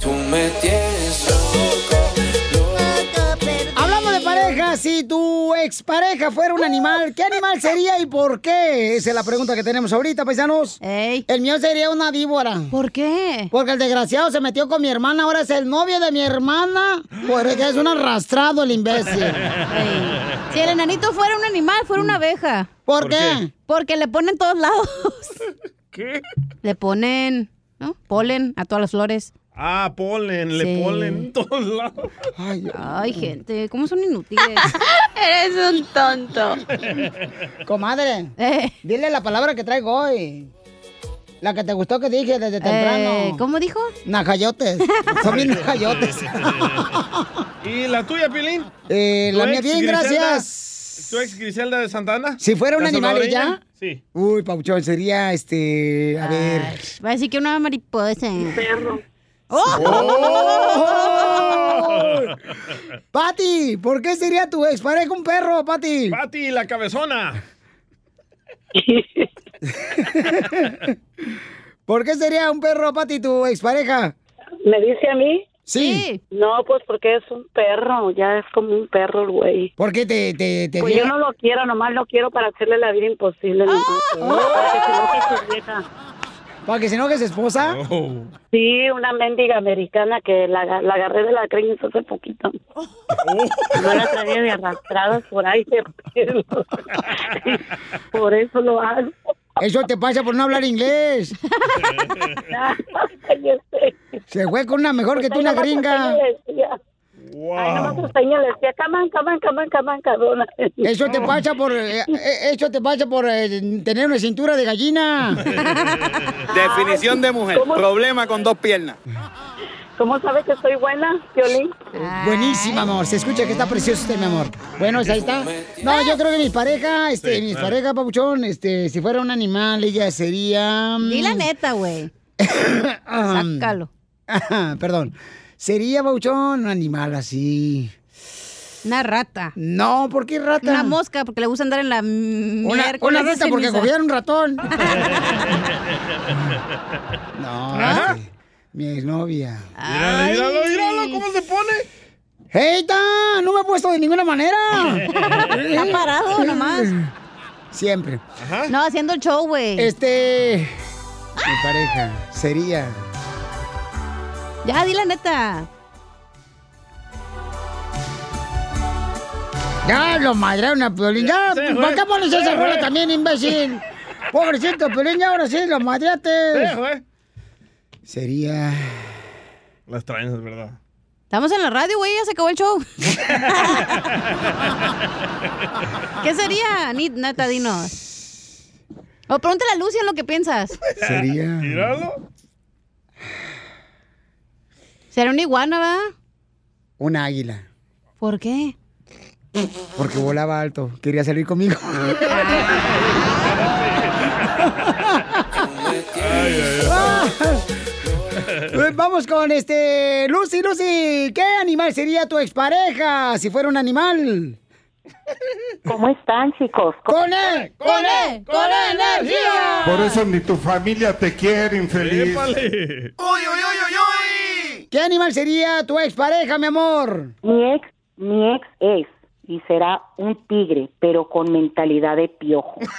Tú me tienes loco, Hablamos de pareja. Si tu expareja fuera un animal, ¿qué animal sería y por qué? Esa es la pregunta que tenemos ahorita, paisanos. El mío sería una víbora. ¿Por qué? Porque el desgraciado se metió con mi hermana, ahora es el novio de mi hermana. Porque es un arrastrado el imbécil. Si el enanito fuera un animal, fuera una abeja. ¿Por ¿Por qué? qué? Porque le ponen todos lados. ¿Qué? Le ponen, ¿no? Polen a todas las flores. Ah, polen, le Sí. polen en todos lados. Ay, gente, ¿cómo son inútiles? Eres un tonto. Comadre, Eh. dile la palabra que traigo hoy. La que te gustó que dije desde temprano. Eh, ¿Cómo dijo? Najayotes. Son bien najayotes. ¿Y la tuya, Pilín? Eh, ¿Tu la mía bien, Griselda? gracias. ¿Tu ex Griselda de Santana? Si fuera un ¿La animal. Sí. Uy, Pauchón, sería este. A ver. Va a decir que una mariposa. Un perro. ¡Oh! Pati, ¿por qué sería tu expareja un perro, Pati? Pati, la cabezona. ¿Por qué sería un perro, Pati, tu expareja? ¿Me dice a mí? Sí. No, pues porque es un perro, ya es como un perro el güey. ¿Por qué te, te, te Pues yo no lo quiero, nomás lo quiero para hacerle la vida imposible. nomás, Para que se enoje su vieja. ¿Para que se enoje su esposa? Sí, una mendiga americana que la, la agarré de la creña hace poquito. No la traía de arrastradas por ahí de. Por eso lo hago. Eso te pasa por no hablar inglés. Se fue con una mejor que tú, una gringa. Ay, nomás Costeño le decía, camán, camán, camán, camán, cabrona. Eso te pasa por, eh, eh, eso te pasa por eh, tener una cintura de gallina. Definición de mujer. ¿Cómo? Problema con dos piernas. ¿Cómo sabe que soy buena, Violín? Buenísima, amor. Se escucha que está precioso usted, mi amor. Bueno, pues ahí está. No, yo creo que mi pareja, este, Sí, mi claro. pareja, Papuchón, este, si fuera un animal, ella sería. mm, Di la neta, güey. Sácalo. Perdón. Sería, Papuchón, un animal así. Una rata. No, ¿por qué rata? Una mosca, porque le gusta andar en la Una, una rata porque cogieron un ratón. no, ¿Ah? este, mi exnovia. Míralo, míralo, míralo, ¿cómo se pone? ¡Heita! No me he puesto de ninguna manera. Está parado nomás. Siempre. No, haciendo el show, güey. Este. Mi pareja sería. Ya, di la neta. Ya lo madrearon a Piolín. Ya, Sí, ¿para qué pones esa Sí, rola también, imbécil? Pobrecito Piolín, ya ahora sí, lo madreaste. Sería. Las traen, es verdad. Estamos en la radio, güey, ya se acabó el show. ¿Qué sería? Neta, dinos. O pregúntale a Lucia lo que piensas. Sería. Míralo. ¿Será una iguana, va? Una águila. ¿Por qué? Porque volaba alto. Quería salir conmigo. Vamos con este. Lucy, Lucy. ¿Qué animal sería tu expareja si fuera un animal? ¿Cómo están, chicos? ¡Con él! ¡Con él! ¡Con energía! Por eso ni tu familia te quiere, infeliz. ¿Qué animal sería tu expareja, mi amor? Mi ex, mi ex es y será un tigre, pero con mentalidad de piojo.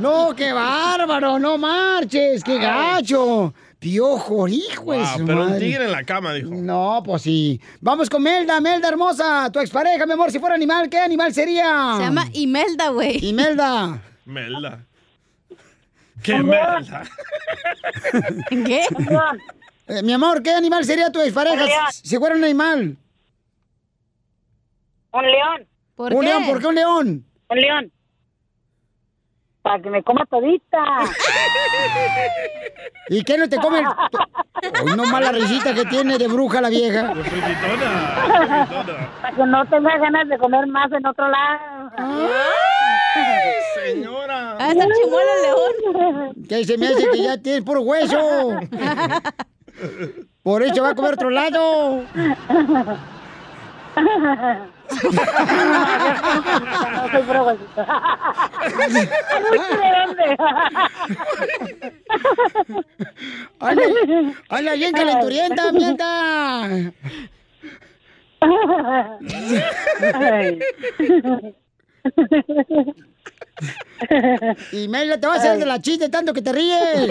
No, qué bárbaro, no marches, qué gacho. Piojo, hijo Wow, pero un madre. tigre en la cama, dijo. No, pues sí. Vamos con Melda, Melda hermosa, tu expareja, mi amor, si fuera animal, ¿qué animal sería? Se llama Imelda, güey. Imelda. Melda. ¿Qué? ¿Qué? Eh, mi amor, ¿qué animal sería tu expareja si si fuera un animal? Un león, ¿Por un qué? león, ¿por qué un león? un león. Para que me coma todita. ¿Y qué no te come? el- Uy, no mala risita que tiene de bruja la vieja. Para que no tenga ganas de comer más en otro lado. Señora. Ah, está chimuelo el león. Que se me hace que ya tiene puro hueso. Por eso va a comer otro lado. No soy puro huesito. ¿De dónde? Anda bien calenturienta, mienta. Y Mela, te va a hacer de la chiste tanto que te ríes.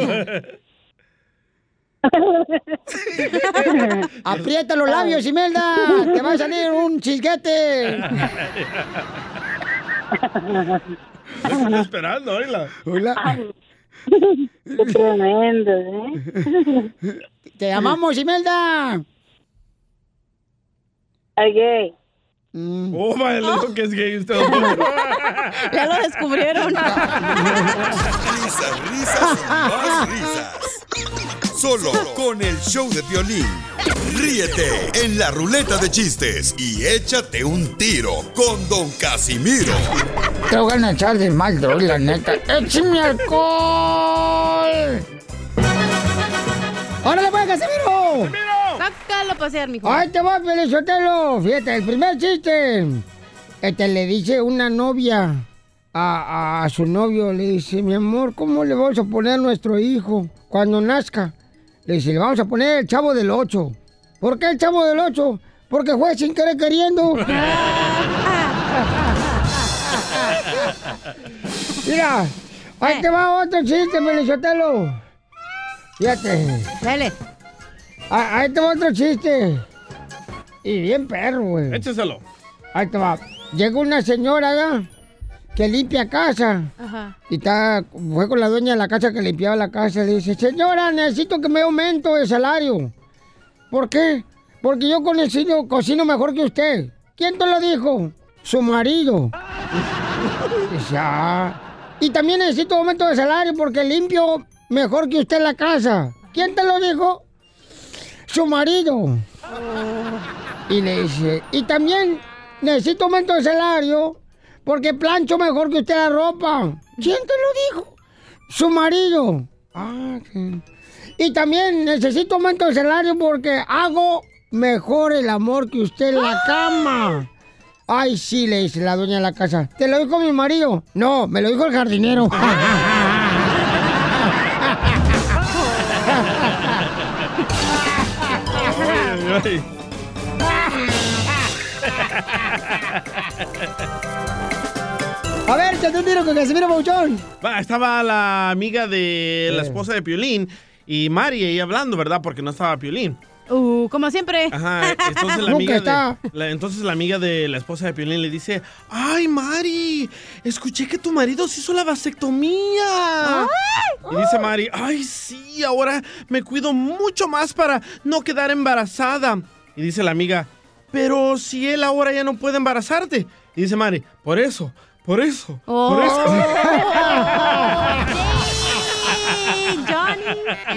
Aprieta los labios, Imelda. Te va a salir un chisguete. Estoy esperando, oíla. Hola. Qué tremendo, ¿eh? Te amamos, Imelda. Gay. Mm. Oh, vaya, le dijo que es gay usted. Ya lo descubrieron. Risas, risas más risas. Solo con el show de violín. Ríete en la ruleta de chistes y échate un tiro con Don Casimiro. Te voy a echar de mal, droga, la neta. ¡Échame alcohol! ¡Órale, pues, Casimiro! Sácalo a pasear, mijo. ¡Ay, te va, Pelizotelo! Fíjate, el primer chiste. Este le dice una novia a, a- a su novio, le dice, mi amor, ¿cómo le vamos a poner a nuestro hijo cuando nazca? Le dice, le vamos a poner el chavo del 8. ¿Por qué el chavo del 8? Porque fue sin querer queriendo. Mira, ahí te va otro chiste, Pelizotelo. Fíjate. Dale. Ah, Ahí te va otro chiste. Y bien perro, güey. Écheselo. Ahí te va. Llega una señora, ¿ya? Que limpia casa. Ajá. Y está, fue con la dueña de la casa que limpiaba la casa. Le dice, señora, necesito que me aumento el salario. ¿Por qué? Porque yo cocino, cocino mejor que usted. ¿Quién te lo dijo? Su marido. Dice, "Ah". Y también necesito aumento de salario porque limpio mejor que usted la casa. ¿Quién te lo dijo? Su marido. Y le dice, y también necesito aumento de salario porque plancho mejor que usted la ropa. ¿Quién te lo dijo? Su marido. Ah. Y también necesito aumento de salario porque hago mejor el amor que usted en la cama. Ay, sí, le dice la dueña de la casa. ¿Te lo dijo mi marido? No, me lo dijo el jardinero. Ay, A ver, te un tiro con Casimiro Pauchón. Va, estaba la amiga de la esposa de Piolín y Mari ahí hablando, ¿verdad? Porque no estaba Piolín. Uh, como siempre. Ajá, entonces la amiga de, la- entonces la amiga de la esposa de Piolín le dice, ay Mari, escuché que tu marido se hizo la vasectomía. Y dice Mari, ay sí, ahora me cuido mucho más para no quedar embarazada. Y dice la amiga, pero si él ahora ya no puede embarazarte. Y dice Mari, por eso, por eso, por eso.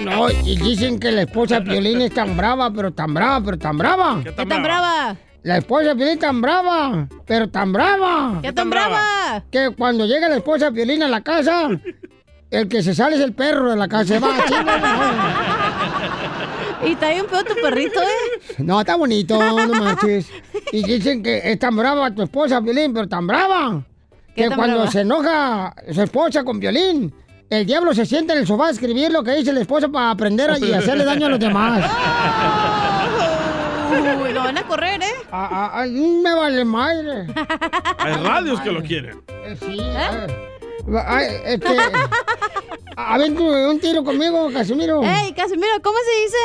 No, y dicen que la esposa de Piolín es tan brava, pero tan brava, pero tan brava. ¿Qué ¿Qué tan brava? La esposa de Piolín es tan brava, pero tan brava. ¿Qué tan brava? Que cuando llega la esposa de Piolín a la casa, el que se sale es el perro de la casa. Se va, chinga. Y está bien feo tu perrito, ¿eh? No, está bonito, no marches. Y dicen que es tan brava tu esposa, Piolín, pero tan brava. ¿Qué Que tan cuando brava? se enoja su esposa con Piolín, el diablo se sienta en el sofá a escribir lo que dice la esposa para aprender y hacerle daño a los demás. Uy, lo van a correr, ¿eh? Ah, ah, ah, me vale madre. Hay radios que lo quieren. Eh, Sí, a ver. Ay, este. A ver, tú, un tiro conmigo, Casimiro. Ey, Casimiro, ¿cómo se dice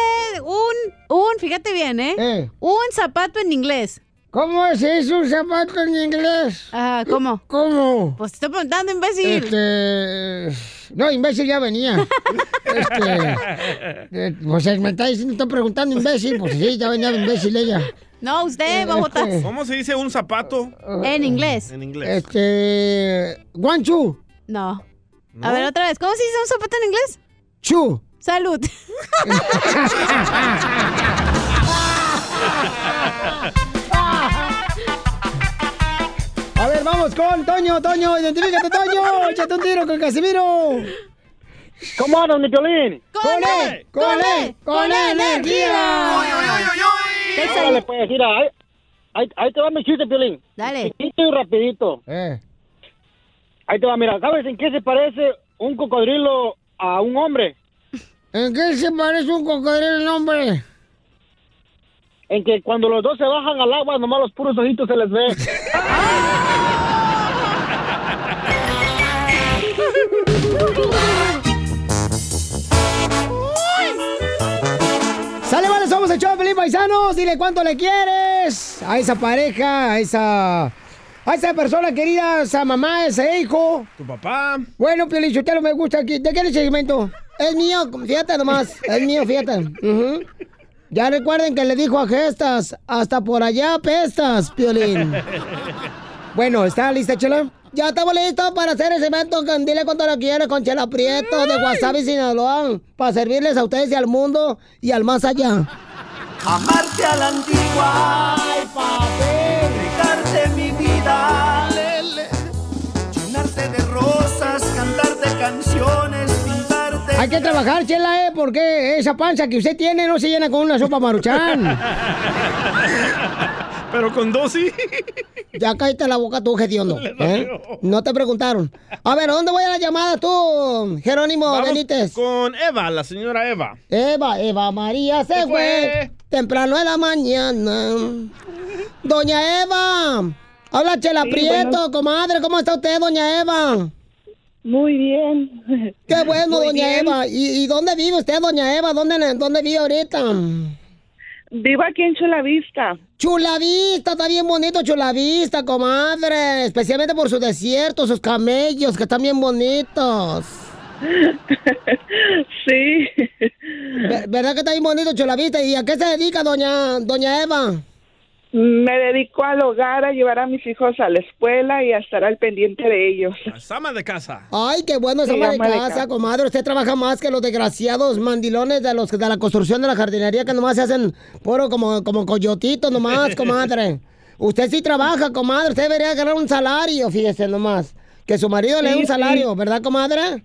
un, un, fíjate bien, ¿eh? Un zapato en inglés. ¿Cómo se dice un zapato en inglés? Ah, ¿cómo? ¿Cómo? Pues te estoy preguntando, imbécil. Este. No, imbécil ya venía. este. eh, Pues me está diciendo, estoy preguntando imbécil. Pues sí, ya venía de imbécil ella. No, usted, babotas. Este. ¿Cómo se dice un zapato? En inglés. En inglés. Este. Guanchu. No. A ver, otra vez. ¿Cómo se dice un zapato en inglés? Chu. Salud. vamos con Toño, Toño, identifícate, Toño. Échate un tiro con Casimiro. ¿Cómo andas, mi Piolín? ¡Con él! ¡Con él! ¡Con energía! Órale, pues, mira, ahí, ahí, ahí te va mi chiste, Piolín. Dale. Chiquito y rapidito. Eh. Ahí te va, mira, ¿sabes en qué se parece un cocodrilo a un hombre? ¿En qué se parece un cocodrilo el hombre? En que cuando los dos se bajan al agua, nomás los puros ojitos se les ve. Sale, Paisanos. Dile cuánto le quieres a esa pareja, a esa, a esa persona querida, a esa mamá, a ese hijo. Tu papá. Bueno, Pielichotelo, me gusta aquí. ¿De qué es el segmento? Es mío, fíjate nomás. Es mío, fíjate. Ya recuerden que le dijo a Gestas, hasta por allá pestas, Piolín. Bueno, ¿está lista, Chela? Ya estamos listos para hacer el segmento con Dile cuánto lo quieres con Chela Prieto de Wasabi Sinaloa. Para servirles a ustedes y al mundo y al más allá. Amarte a la antigua, ay papi, entregarte mi vida, llenarte de rosas, cantarte canciones, pintarte. Hay que trabajar, Chela, ¿eh? Porque esa panza que usted tiene no se llena con una sopa maruchan. Pero con dos sí. Ya cállate la boca tú, Gediondo. ¿eh? No te preguntaron. A ver, ¿dónde voy a la llamada tú, Jerónimo Vamos Benítez? con Eva, la señora Eva. Eva, Eva María se Se fue. fue. temprano en la mañana. Doña Eva, habla Chela Sí, Prieto, comadre, ¿cómo está usted, doña Eva? Muy bien. Qué bueno, Muy doña bien. Eva. ¿Y, y dónde vive usted, doña Eva? ¿Dónde, dónde vive ahorita? Vivo aquí en Chulavista. Chulavista, está bien bonito Chulavista, comadre. Especialmente por su desierto, sus camellos, que están bien bonitos. Sí. Ver- ¿Verdad que está bien bonito Chulavista? ¿Y a qué se dedica, doña, doña Eva? Me dedico al hogar, a llevar a mis hijos a la escuela y a estar al pendiente de ellos. Sama de casa. Ay, qué bueno esa Sí, ama de ama de casa, casa. comadre. Usted trabaja más que los desgraciados mandilones de los de la construcción de la jardinería que nomás se hacen puro como, como coyotitos nomás, comadre. Usted sí trabaja, comadre. Usted debería ganar un salario, fíjese nomás. Que su marido le dé un sí. salario, ¿verdad, comadre?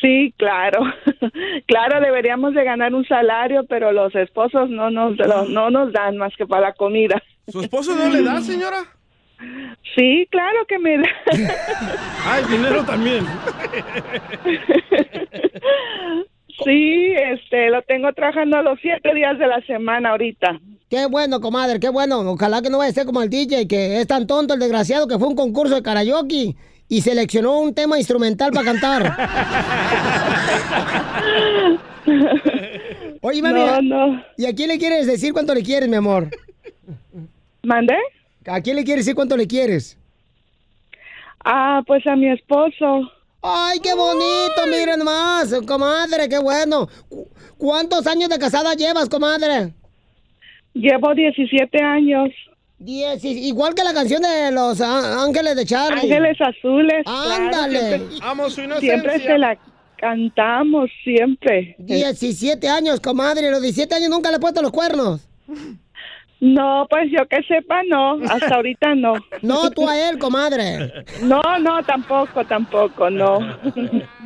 Sí, claro. Claro, deberíamos de ganar un salario, pero los esposos no nos, lo- no nos dan más que para la comida. ¿Su esposo no le da, señora? Sí, claro que me da. Ay, dinero también. Sí, este, lo tengo trabajando los siete días de la semana ahorita. Qué bueno, comadre, qué bueno. Ojalá que no vaya a ser como el DJ, que es tan tonto el desgraciado que fue un concurso de karaoke y seleccionó un tema instrumental para cantar. Oye, mami, No, no. ¿y a quién le quieres decir cuánto le quieres, mi amor? ¿Mandé? ¿A quién le quieres decir cuánto le quieres? Ah, pues a mi esposo. ¡Ay, qué bonito! Miren más, comadre, qué bueno. Cu- ¿Cuántos años de casada llevas, comadre? Llevo 17 años. Diez, igual que la canción de los Ángeles de Charlie. Ángeles Azules. claro, Ándale. siempre- Amo su Siempre se la cantamos, siempre. 17 años, comadre. Los 17 años nunca le he puesto los cuernos. No, pues yo que sepa, no. Hasta ahorita no. No, tú a él, comadre. No, no, tampoco, tampoco, no.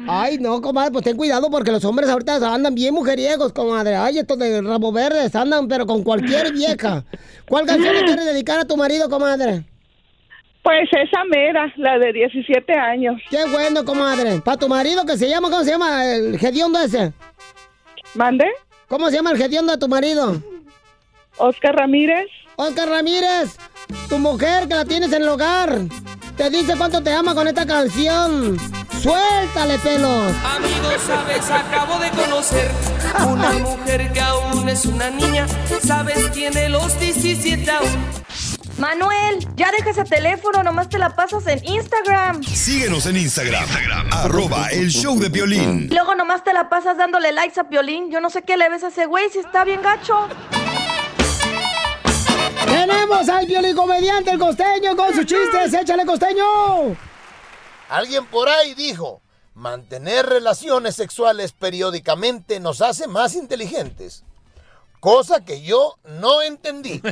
Ay, no, comadre, pues ten cuidado porque los hombres ahorita andan bien mujeriegos, comadre. Ay, estos de rabo verdes andan, pero con cualquier vieja. ¿Cuál canción le quieres dedicar a tu marido, comadre? Pues esa mera, la de 17 años. Qué bueno, comadre. Para tu marido que se llama, ¿cómo se llama el gediondo ese? ¿Mande? ¿Cómo se llama el gediondo de tu marido? Oscar Ramírez. Oscar Ramírez, tu mujer que la tienes en el hogar, te dice cuánto te ama con esta canción. Suéltale, pelos. Amigos, sabes, acabo de conocer una mujer que aún es una niña. Sabes, tiene los 17 aún. Manuel, ya deja ese teléfono, nomás te la pasas en Instagram. Síguenos en Instagram, arroba el show de violín. Luego nomás te la pasas dándole likes a Piolín. Yo no sé qué le ves a ese güey si está bien gacho. Tenemos al violín comediante, el costeño, con sus chistes. ¡Échale, costeño! Alguien por ahí dijo, mantener relaciones sexuales periódicamente nos hace más inteligentes. Cosa que yo no entendí.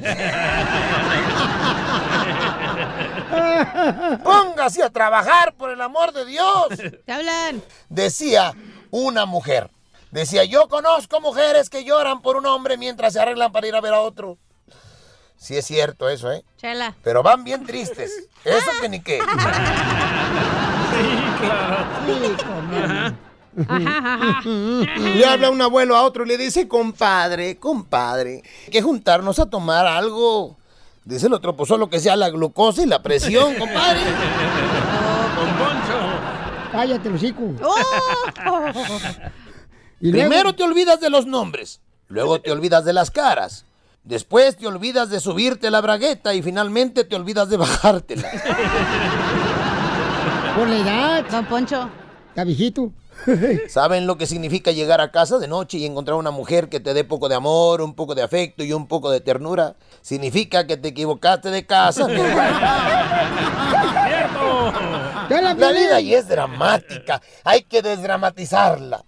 Póngase a trabajar, por el amor de Dios. Te hablan. Decía una mujer. Decía, yo conozco mujeres que lloran por un hombre mientras se arreglan para ir a ver a otro. Sí es cierto eso, ¿eh? Chela. Pero van bien tristes. Eso que ni qué. Le habla un abuelo a otro y le dice, compadre, compadre, hay que juntarnos a tomar algo. Dice el otro, pues solo que sea la glucosa y la presión, compadre. Con Poncho. Cállate, hocico. Y Primero luego- te olvidas de los nombres, luego te olvidas de las caras, después te olvidas de subirte la bragueta y finalmente te olvidas de bajártela. Por la edad. Don Poncho. Está viejito. ¿Saben lo que significa llegar a casa de noche y encontrar una mujer que te dé poco de amor, un poco de afecto y un poco de ternura? Significa que te equivocaste de casa. mi hermano. La vida y es dramática, hay que desdramatizarla.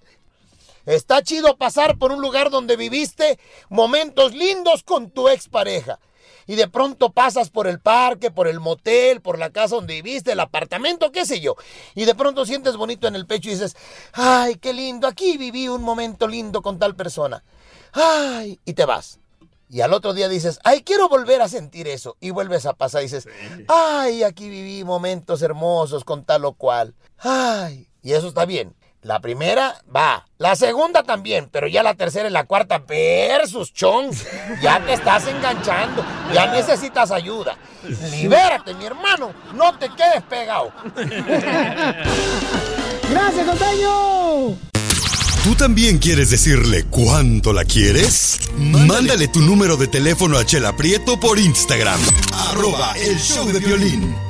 Está chido pasar por un lugar donde viviste momentos lindos con tu expareja. Y de pronto pasas por el parque, por el motel, por la casa donde viviste, el apartamento, qué sé yo. Y de pronto sientes bonito en el pecho y dices, ay, qué lindo, aquí viví un momento lindo con tal persona. Ay, y te vas. Y al otro día dices, ay, quiero volver a sentir eso. Y vuelves a pasar y dices, ay, aquí viví momentos hermosos con tal o cual. Ay, y eso está bien. La primera va, la segunda también, pero ya la tercera y la cuarta versus chong. Ya te estás enganchando, ya necesitas ayuda. Libérate, mi hermano, no te quedes pegado. ¡Gracias, costeño! ¿Tú también quieres decirle cuánto la quieres? Mándale tu número de teléfono a Chela Prieto por Instagram, arroba el show de violín.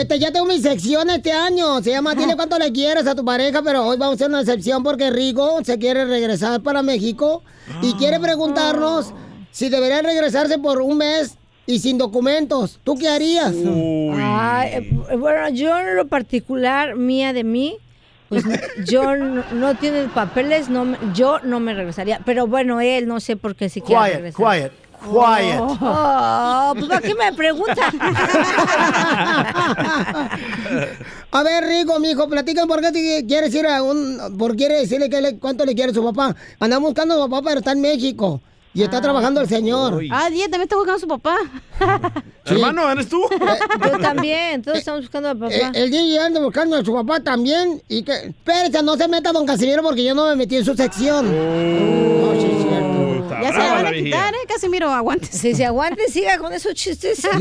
este, ya tengo mi sección este año. Se llama Dile cuánto le quieres a tu pareja, pero hoy vamos a hacer una excepción porque Rigo se quiere regresar para México y quiere preguntarnos si debería regresarse por un mes y sin documentos. ¿Tú qué harías? Ay, eh, bueno, yo en lo particular, mía de mí, pues yo no, no tiene papeles, no, yo no me regresaría. Pero bueno, él no sé por qué si quiere Quiet, regresar. quiet, quiet. Oh, pues ¿para qué me pregunta? A ver, Rigo, mijo, platican por qué te quieres ir a un... por quiere decirle que le- cuánto le quiere a su papá. Andamos buscando a su papá, pero está en México. Y está trabajando el señor. Ah, Diez también está buscando a su papá. Hermano, ¿eres tú? Yo también, todos estamos buscando a papá. Eh, el DJ anda buscando a su papá también. Y que. Espérate, no se meta don Casimiro porque yo no me metí en su sección. No, sí, es Ya se la van a quitar, ¿eh? Casimiro, aguante. Si se aguante, siga con esos chistes.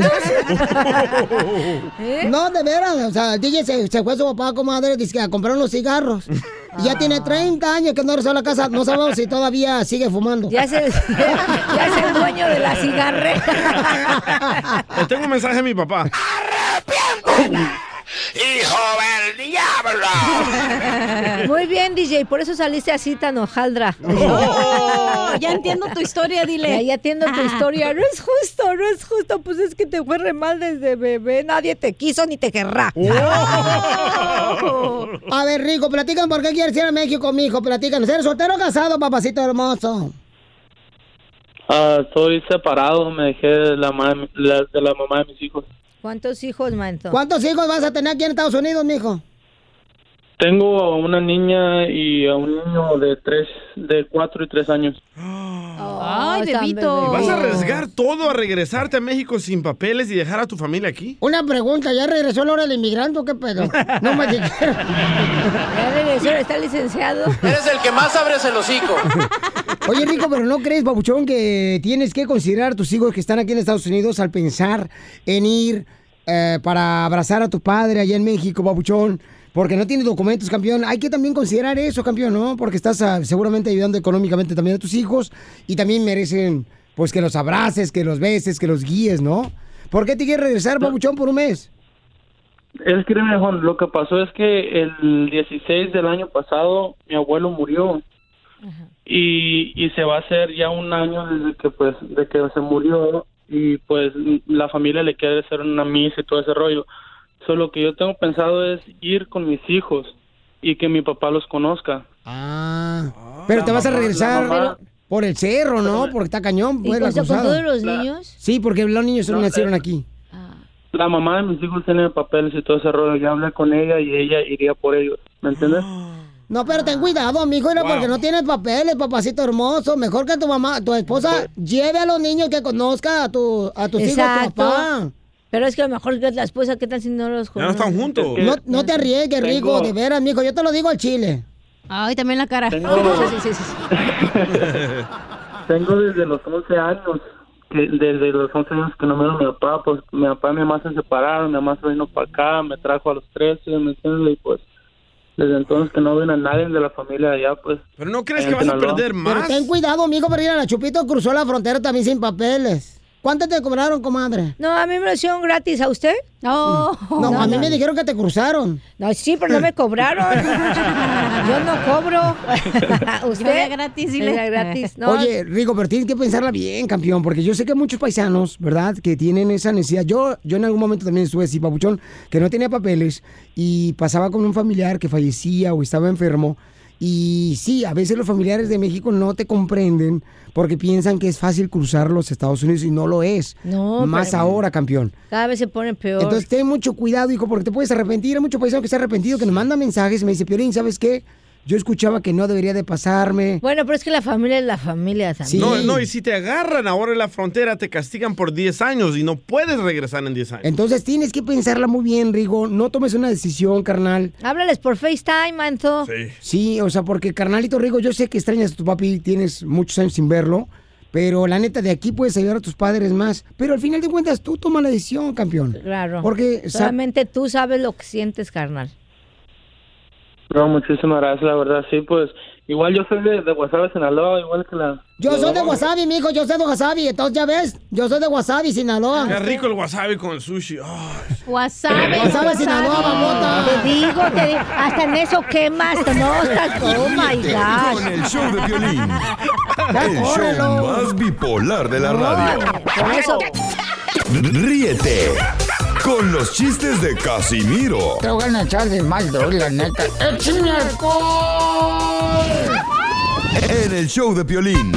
No, de veras, o sea, el DJ se, se fue a su papá, comadre, dice que a comprar unos cigarros. Y ya tiene 30 años que no regresó a la casa, no sabemos si todavía sigue fumando. Ya se, ya es el dueño de la cigarrera. Le tengo un mensaje a mi papá. ¡Hijo del diablo! Muy bien, DJ, por eso saliste así tan hojaldra. Oh, ya entiendo tu historia, dile. Ya, ya entiendo tu historia. No es justo, no es justo. Pues es que te fue re mal desde bebé. Nadie te quiso ni te querrá. A ver, Rico, platican por qué quieres ir a México, mijo. Platican. ¿Eres soltero o casado, papacito hermoso? Ah, estoy separado, me dejé de la, ma- la- de la mamá de mis hijos. ¿Cuántos hijos, manto? ¿Cuántos hijos vas a tener aquí en Estados Unidos, mijo? Tengo a una niña y a un niño de tres, de cuatro y tres años. Ay, están bebito. ¿Vas a arriesgar todo a regresarte a México sin papeles y dejar a tu familia aquí? Una pregunta, ¿ya regresó la hora del inmigrante o qué pedo? No me dijeron. Ya regresó, está licenciado. Eres el que más abres el hocico. Oye, Rico, pero ¿no crees, babuchón, que tienes que considerar a tus hijos que están aquí en Estados Unidos al pensar en ir eh, para abrazar a tu padre allá en México, babuchón? Porque no tienes documentos, campeón. Hay que también considerar eso, campeón, ¿no? Porque estás ah, seguramente ayudando económicamente también a tus hijos y también merecen, pues, que los abraces, que los beses, que los guíes, ¿no? ¿Por qué te quieres regresar, babuchón, por un mes? Es que, mejor, lo que pasó es que el 16 del año pasado mi abuelo murió y, y se va a hacer ya un año desde que pues de que se murió y pues la familia le quiere hacer una misa y todo ese rollo. Solo que yo tengo pensado es ir con mis hijos y que mi papá los conozca. Ah, pero te vas a regresar mamá- por el cerro, ¿no? Porque está cañón, ¿Y pues, la con, todos los niños? Sí, porque los niños solo No, nacieron eh, aquí. La mamá de mis hijos tiene papeles y todo ese rollo. Ya hablé con ella y ella iría por ellos. ¿Me entiendes? No, pero ten cuidado, mijo, era porque no tienes papeles, papacito hermoso. Mejor que tu mamá, tu esposa, lleve a los niños que conozca a, tu, a tus hijos, a tu papá. Pero es que a lo mejor la esposa, ¿qué tal si no los Ya no están juntos. No, no te arriesgues, Tengo- Rico, de veras, mijo. Yo te lo digo al chile. Ay, también la cara. Tengo- Sí, sí, sí, sí. Tengo desde los 11 años, que desde los 11 años que no me mi papá, pues mi papá y mi mamá se separaron, mi mamá se vino para acá, me trajo a los 13, ¿me entiendes? Y pues desde entonces que no ven a nadie de la familia de allá, pues. Pero no crees que vas a perder Pero más. ten cuidado, mijo, porque mira, la Chupito cruzó la frontera también sin papeles. ¿Cuánto te cobraron, comadre? No, a mí me lo hicieron gratis. ¿A usted? No. No, a mí me dijeron que te cruzaron. No, sí, pero no me cobraron. Yo no cobro. ¿Usted? Era gratis, dile. Era gratis. No, Oye, Rico, pero tienes que pensarla bien, campeón, porque yo sé que muchos paisanos, ¿verdad?, que tienen esa necesidad. Yo, yo en algún momento también estuve así, papuchón, que no tenía papeles y pasaba con un familiar que fallecía o estaba enfermo. Y sí, a veces los familiares de México no te comprenden porque piensan que es fácil cruzar los Estados Unidos y no lo es. No, Más pero- ahora, campeón. cada vez se pone peor. Entonces ten mucho cuidado, hijo, porque te puedes arrepentir. Hay mucho paisano que se ha arrepentido, que nos manda mensajes y me dice, Piolín, ¿sabes qué? Yo escuchaba que no debería de pasarme. Bueno, pero es que la familia es la familia también. No, no, y si te agarran ahora en la frontera, te castigan por 10 años y no puedes regresar en 10 años. Entonces tienes que pensarla muy bien, Rigo. No tomes una decisión, carnal. Háblales por FaceTime, Manto. Sí, o sea, porque carnalito Rigo, yo sé que extrañas a tu papi, tienes muchos años sin verlo, pero la neta de aquí puedes ayudar a tus padres más. Pero al final de cuentas tú toma la decisión, campeón. Claro. Porque solamente tú sabes lo que sientes, carnal. No, muchísimas gracias, la verdad, sí, pues. Igual yo soy de, de Guasave, Sinaloa, igual que la. yo soy de Wasabi, mijo, yo soy de Wasabi, entonces ya ves, yo soy de Wasabi, Sinaloa. Qué rico el wasabi con el sushi. Ay. Wasabi. Wasabi, Sinaloa, mamota. Te digo, te digo, hasta en eso quemas, no estás, oh my Con gosh. el show de violín. El show más bipolar de la radio. Por eso, Ríete con los chistes de Casimiro Te voy a echar de mal, droga, la neta. ¡Échame alcohol! en el show de Piolín.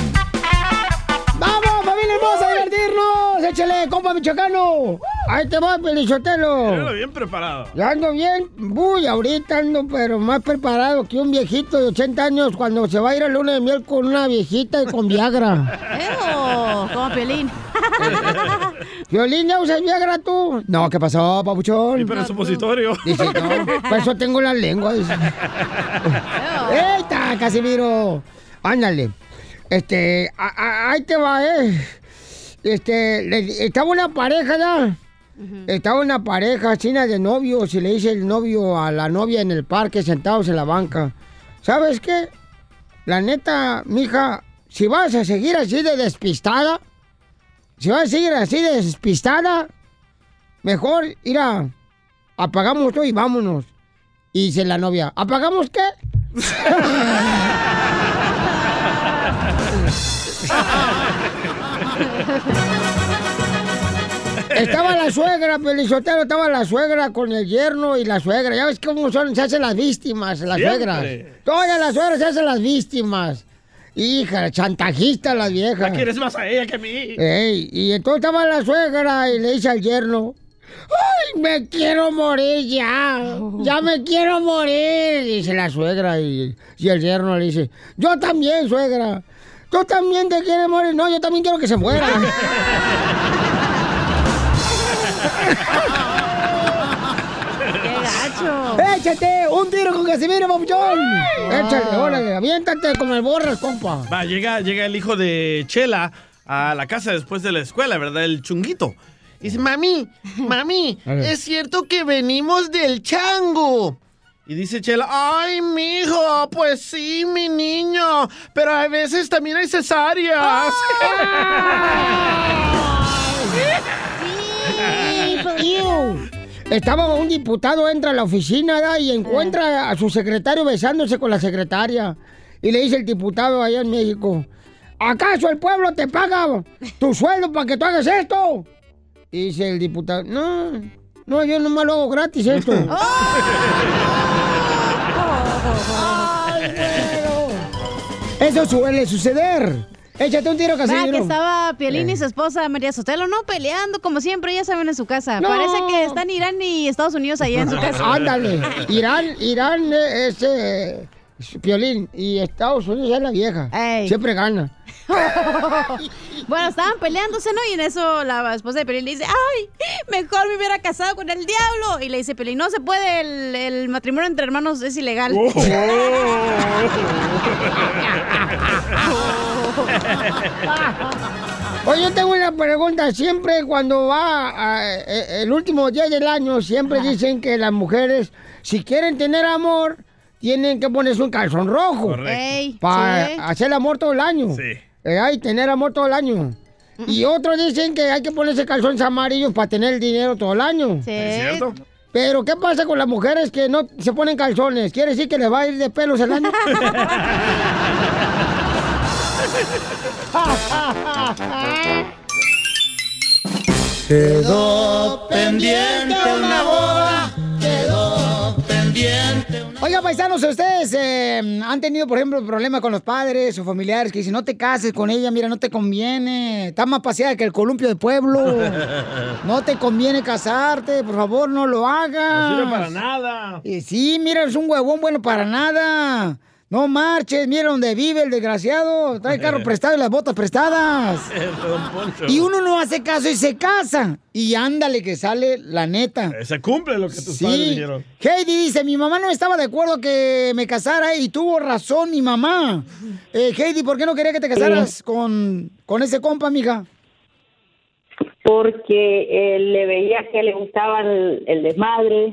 ¡Vamos, familia hermosa, a divertirnos! ¡Échale, compa michoacano! ¡Ahí te va, Pelichotelo! Míralo bien preparado. Ya ando bien, uy, ahorita ando pero más preparado que un viejito de 80 años cuando se va a ir a luna de miel con una viejita y con Viagra. Ew, como Piolín. ¿Violín ya usas Viagra tú? No, ¿qué pasó, papuchón? Y para el supositorio. Dice, no, por eso tengo la lengua. ¡Eita, Casimiro! Ándale. Este, a- a- ahí te va, ¿eh? Este, le- estaba una pareja ya. Estaba una pareja china de novios y le dice el novio a la novia en el parque sentados en la banca. ¿Sabes qué? La neta, mija, si vas a seguir así de despistada, si vas a seguir así de despistada, mejor ir a apagamos todo y vámonos. Y dice la novia, ¿apagamos qué? Estaba la suegra, Pelizotero, estaba la suegra con el yerno y la suegra. Ya ves cómo son, se hacen las víctimas, las Siempre. suegras. Todas las suegras se hacen las víctimas. Hija, chantajistas las viejas. La quieres más a ella que a mí. Ey, y entonces estaba la suegra y le dice al yerno, ¡Ay, ¡Ay, me quiero morir ya! ¡Ya me quiero morir! Dice la suegra y, y el yerno le dice, yo también, suegra. ¿Tú también te quieres morir? No, yo también quiero que se muera. ¡Échate un tiro con Casimiro, papuchón! Échale, órale, aviéntate con el borras, compa. Va, llega, llega el hijo de Chela a la casa después de la escuela, ¿verdad? El chunguito. Y dice, mami, mami, es cierto que venimos del chango. Y dice Chela, ay, mijo, pues sí, mi niño, pero a veces también hay cesáreas. Iu. Estaba un diputado, entra a la oficina ¿da? y encuentra a su secretario besándose con la secretaria. Y le dice el diputado allá en México, ¿acaso el pueblo te paga tu sueldo para que tú hagas esto? Y dice el diputado, no, no, yo nomás lo hago gratis esto. Eso suele suceder. Échate un tiro, Casimiro. que estaba Piolín Eh. y su esposa María Sotelo, ¿no? Peleando, como siempre, ya saben, en su casa. No. Parece que están Irán y Estados Unidos allá en su casa. Ándale. Irán, Irán eh, es eh, Piolín y Estados Unidos es la vieja. Siempre gana. bueno, estaban peleándose, ¿no? Y en eso la esposa de Pelín le dice, ¡ay! Mejor me hubiera casado con el diablo. Y le dice Pelín, no se puede, el, el matrimonio entre hermanos es ilegal. Oye, yo tengo una pregunta. Siempre cuando va a- eh, el último día del año, siempre dicen que las mujeres, si quieren tener amor, tienen que ponerse un calzón rojo. Correcto. Para sí. hacer amor todo el año. Sí. Eh, hay tener amor todo el año. Y otros dicen que hay que ponerse calzones amarillos para tener el dinero todo el año. Sí. ¿Es cierto? Pero, ¿qué pasa con las mujeres que no se ponen calzones? ¿Quiere decir que les va a ir de pelos el año? Quedó pendiente una boda, quedó pendiente Oiga, paisanos, ¿ustedes eh, han tenido, por ejemplo, problemas con los padres o familiares que dicen, no te cases con ella, mira, no te conviene, está más paseada que el columpio del pueblo, no te conviene casarte, por favor, no lo hagas. No sirve para nada. Y sí, mira, es un huevón bueno para nada. No marches, mira dónde vive el desgraciado, trae carro prestado y las botas prestadas. Y uno no hace caso y se casa. Y ándale que sale la neta. Se cumple lo que tus padres Sí. dijeron. Heidi dice, mi mamá no estaba de acuerdo que me casara y tuvo razón mi mamá. Eh, Heidi, ¿por qué no quería que te casaras con, con ese compa, mija? porque eh, le veía que le gustaba el, el desmadre,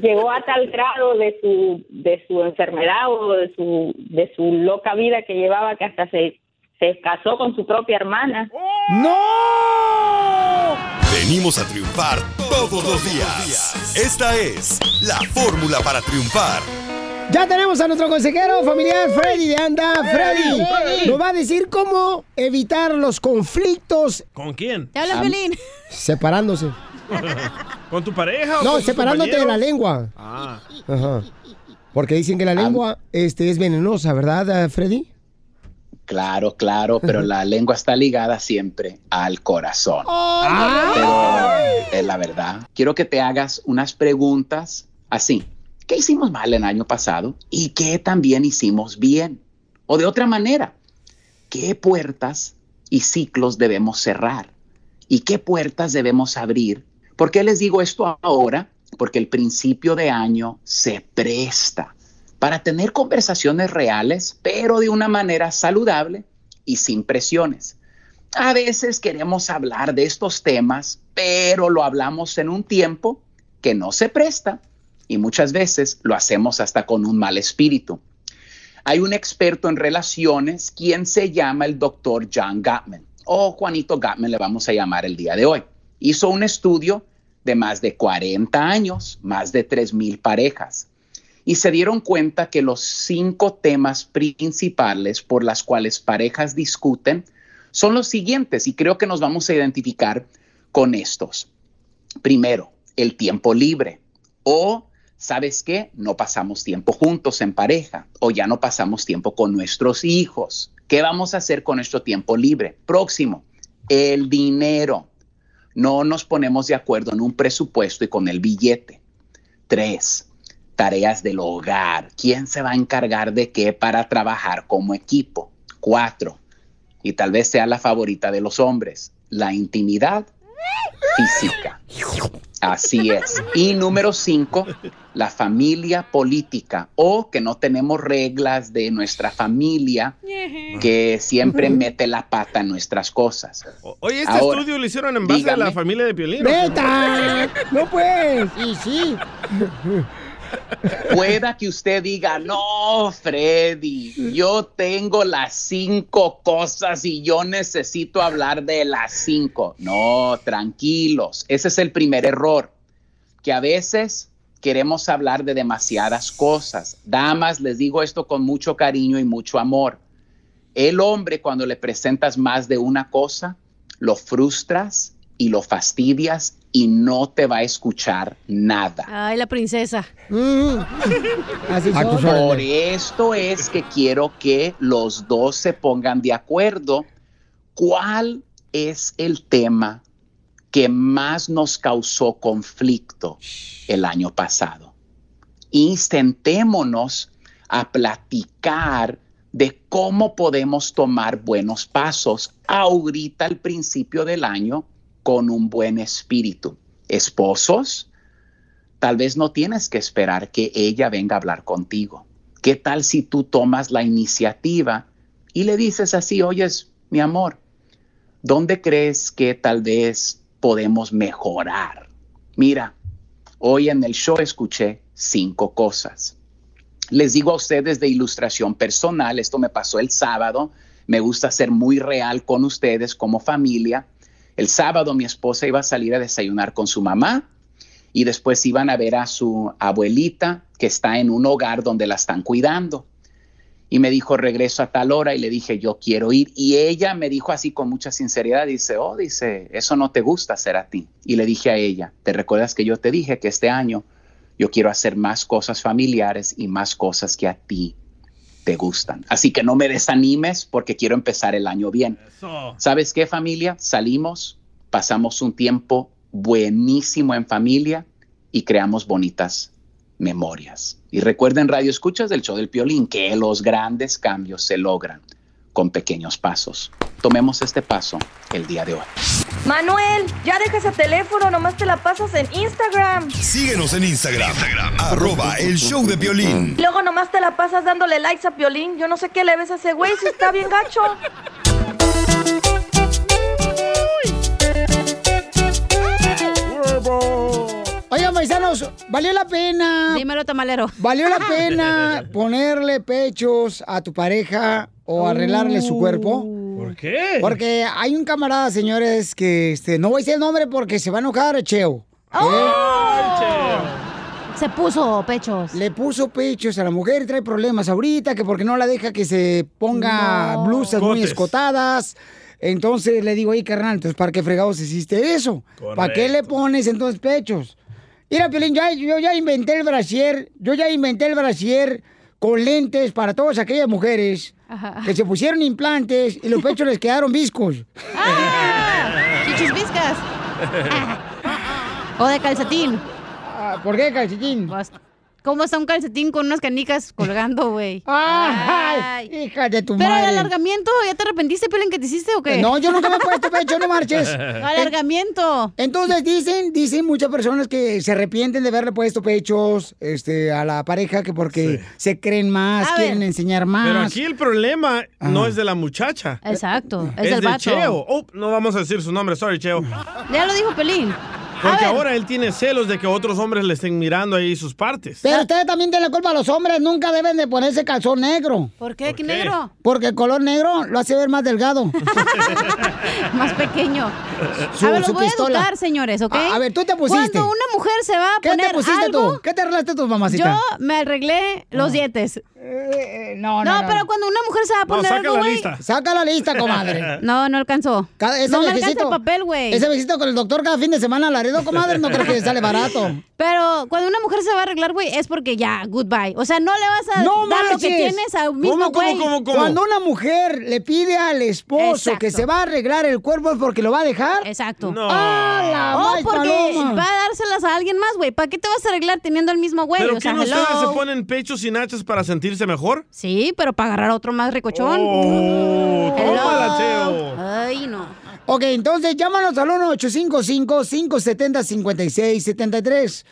Llegó a tal grado de su, de su enfermedad o de su, de su loca vida que llevaba que hasta se, se casó con su propia hermana. ¡No! Venimos a triunfar todos los días. Esta es la fórmula para triunfar. Ya tenemos a nuestro consejero familiar Freddy de Anda. Freddy Freddy. nos va a decir cómo evitar los conflictos ¿Con quién? Te habla Piolín. separándose. ¿Con tu pareja o No, con separándote de la lengua. Ah. Ajá. Porque dicen que la lengua este, es venenosa, ¿verdad, eh, Freddy? Claro, claro, pero la lengua está ligada siempre al corazón. Ah. Pero es la verdad. Quiero que te hagas unas preguntas así. ¿Qué hicimos mal el año pasado y qué también hicimos bien? O de otra manera, ¿qué puertas y ciclos debemos cerrar? ¿Y qué puertas debemos abrir? ¿Por qué les digo esto ahora? Porque el principio de año se presta para tener conversaciones reales, pero de una manera saludable y sin presiones. A veces queremos hablar de estos temas, pero lo hablamos en un tiempo que no se presta y muchas veces lo hacemos hasta con un mal espíritu. Hay un experto en relaciones quien se llama el doctor John Gottman, o Juanito Gottman le vamos a llamar el día de hoy. Hizo un estudio de más de 40 años, más de 3.000 parejas, y se dieron cuenta que los cinco temas principales por las cuales parejas discuten son los siguientes, y creo que nos vamos a identificar con estos. Primero, el tiempo libre o ¿sabes qué? No pasamos tiempo juntos en pareja o ya no pasamos tiempo con nuestros hijos. ¿Qué vamos a hacer con nuestro tiempo libre? Próximo, el dinero. No nos ponemos de acuerdo en un presupuesto y con el billete. Tres, tareas del hogar. ¿Quién se va a encargar de qué para trabajar como equipo? Cuatro, y tal vez sea la favorita de los hombres, la intimidad física. Así es. Y número cinco, la familia política o que no tenemos reglas de nuestra familia que siempre mete la pata en nuestras cosas. Oye, este Ahora, estudio lo hicieron en base a la familia de Piolín. ¡Neta! ¡No pues! Y sí. Pueda que usted diga, no, Freddy, yo tengo las cinco cosas y yo necesito hablar de las cinco. No, tranquilos, ese es el primer error, que a veces queremos hablar de demasiadas cosas. Damas, les digo esto con mucho cariño y mucho amor. El hombre, cuando le presentas más de una cosa, lo frustras y lo fastidias y no te va a escuchar nada. Ay, la princesa. Así A son. tus Por esto es que quiero que los dos se pongan de acuerdo. ¿Cuál es el tema que más nos causó conflicto el año pasado? Y sentémonos a platicar de cómo podemos tomar buenos pasos ahorita al principio del año con un buen espíritu. Esposos, tal vez no tienes que esperar que ella venga a hablar contigo. ¿Qué tal si tú tomas la iniciativa y le dices así, oyes, mi amor, ¿dónde crees que tal vez podemos mejorar? Mira, hoy en el show escuché cinco cosas. Les digo a ustedes de ilustración personal, esto me pasó el sábado, me gusta ser muy real con ustedes como familia. El sábado mi esposa iba a salir a desayunar con su mamá y después iban a ver a su abuelita que está en un hogar donde la están cuidando. Y me dijo, regreso a tal hora y le dije, yo quiero ir. Y ella me dijo así con mucha sinceridad, dice, oh, dice, eso no te gusta hacer a ti. Y le dije a ella, ¿te recuerdas que yo te dije que este año yo quiero hacer más cosas familiares y más cosas que a ti te gustan? Así que no me desanimes porque quiero empezar el año bien. ¿Sabes qué familia? Salimos, pasamos un tiempo buenísimo en familia y creamos bonitas memorias. Y recuerden, Radio Escuchas del Show del Piolín, que los grandes cambios se logran con pequeños pasos. Tomemos este paso el día de hoy. Manuel, ya deja ese teléfono, nomás te la pasas en Instagram. Síguenos en Instagram, arroba el show de violín. Y luego nomás te la pasas dándole likes a Piolín. Yo no sé qué le ves a ese güey si está bien gacho. Oigan, paisanos, ¿valió la pena? Dímelo, tamalero. ¿Valió la pena ponerle pechos a tu pareja o arreglarle su cuerpo? ¿Por qué? Porque hay un camarada, señores, que este, no voy a decir el nombre porque se va a enojar, Cheo. ¿Eh? Se puso pechos. Le puso pechos a la mujer y trae problemas ahorita, que porque no la deja que se ponga No. blusas muy escotadas. Entonces le digo, oye, carnal, entonces ¿para qué fregados hiciste eso? ¿Para qué le pones entonces pechos? Mira, Piolín, ya- yo ya inventé el brasier, yo ya inventé el brasier con lentes para todas aquellas mujeres que se pusieron implantes y los pechos les quedaron viscos. Chichis viscas. O de calcetín. ¿Por qué calcetín? Pues, ¿Cómo está un calcetín con unas canicas colgando, güey? Ay, hija de tu Pero madre. el alargamiento, ¿ya te arrepentiste, Piolín, que te hiciste o qué? No, yo nunca me he puesto pecho, no marches. Alargamiento. Entonces dicen, dicen muchas personas que se arrepienten de haberle puesto pechos este, a la pareja que porque se creen más, A quieren ver. enseñar más. Pero aquí el problema no es de la muchacha. Exacto, es, Es, del de vato. Cheo. Oh, no vamos a decir su nombre, sorry, Cheo. Ya lo dijo Pelín. Porque ahora él tiene celos de que otros hombres le estén mirando ahí sus partes. Pero ustedes también tienen la culpa, los hombres nunca deben de ponerse calzón negro. ¿Por qué? ¿Qué negro? Porque el color negro lo hace ver más delgado. Más pequeño. Su- a ver, los voy pistola. a educar, señores, ¿ok? A- a ver, tú te pusiste. Cuando una mujer se va a ¿Qué poner te pusiste algo, tú? ¿Qué te arreglaste tú, mamacita? Yo me arreglé los dientes. no, no, no. pero cuando una mujer se va a No, poner saca algo, la güey. lista. Saca la lista, comadre. No, no alcanzó. Cada- ese no me alcanza el papel, güey. Ese visito con el doctor cada fin de semana a Laredo, comadre, no creo que sale barato. Pero cuando una mujer se va a arreglar, güey, es porque ya, goodbye. O sea, no le vas a No dar lo que tienes a un mismo güey. Cuando una mujer le pide al esposo Exacto. que se va a arreglar el cuerpo es porque lo va a dejar. Exacto. No. ¡Ah, O porque paloma! va a dárselas a alguien más, güey. ¿Para qué te vas a arreglar teniendo el mismo güey? ¿Pero o sea, no ustedes se ponen pechos y nachas para sentirse mejor? Sí, pero para agarrar a otro más ricochón. Oh, Hello. Ay, no. Ok, entonces llámanos al 1-855-570-5673.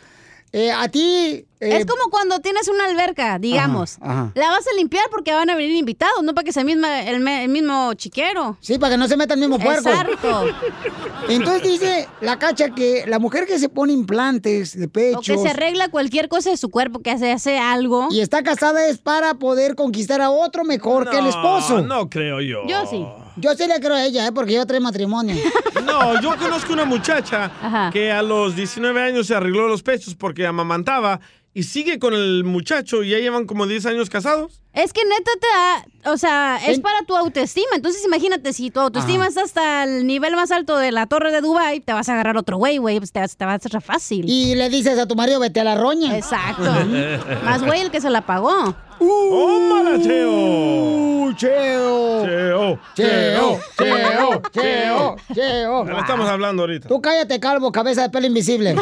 Eh, a ti... eh, es como cuando tienes una alberca, digamos. Ajá, ajá. La vas a limpiar porque van a venir invitados, no para que sea misma, el, el mismo chiquero. Sí, para que no se meta el mismo puerco. Exacto. Entonces dice la cacha que la mujer que se pone implantes de O pechos que se arregla cualquier cosa de su cuerpo, que hace, hace algo. y está casada es para poder conquistar a otro mejor que el esposo. No creo yo. Yo sí. Yo sí le creo a ella, ¿eh? porque yo trae matrimonio. No, yo conozco una muchacha que a los 19 años se arregló los pechos porque amamantaba y sigue con el muchacho y ya llevan como 10 años casados. Es que neta te da, o sea, es para tu autoestima. Entonces imagínate, si tu autoestima está hasta el nivel más alto de la torre de Dubai, te vas a agarrar otro güey, güey, pues te, va- te va a hacer fácil. Y le dices a tu marido, vete a la roña. Exacto. más güey el que se la pagó. ¡Tómala, Cheo! ¡Uh, Cheo! Cheo, Cheo, Cheo, Cheo, Cheo. Ya le estamos hablando ahorita. Tú cállate, calvo, cabeza de pelo invisible.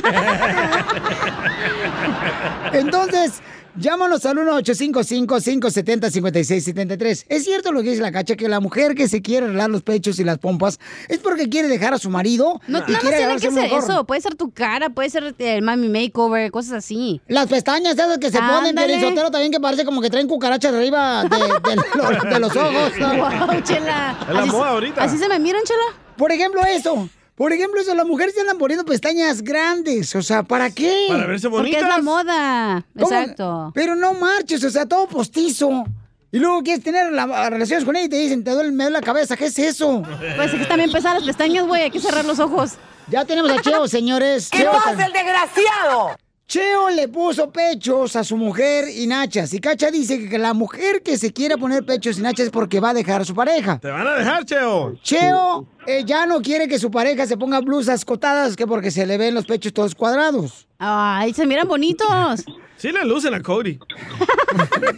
Entonces, llámanos al 1-855-570-5673. Es cierto lo que dice la cacha, que la mujer que se quiere arreglar los pechos y las pompas es porque quiere dejar a su marido No, quiere tiene que ser eso. Puede ser tu cara, puede ser el mami makeover, cosas así. Las pestañas esas que se ponen, Ándale. Piolín Sotelo, también que parece como que traen cucarachas arriba de, de los- de los ojos. Wow, chela. Es la Así- moda ahorita. ¿Así se me miran, chela? Por ejemplo, eso. Por ejemplo, eso, las mujeres se andan poniendo pestañas grandes. O sea, ¿para qué? Para verse Porque es bonitas. la moda. ¿Cómo? Exacto. Pero no marches, o sea, todo postizo. Y luego quieres tener la- relaciones con ella y te dicen, te duele, me duele la cabeza. ¿Qué es eso? Pues es que también pesan las pestañas, güey. Hay que cerrar los ojos. Ya tenemos a Cheo, señores. ¿Qué Cheo pasa, el desgraciado? Cheo le puso pechos a su mujer y nachas. Y Cacha dice que la mujer que se quiere poner pechos y nachas es porque va a dejar a su pareja. Te van a dejar, Cheo. Cheo eh, ya no quiere que su pareja se ponga blusas cotadas que porque se le ven los pechos todos cuadrados. Ay, se miran bonitos. Sí le lucen a Cody.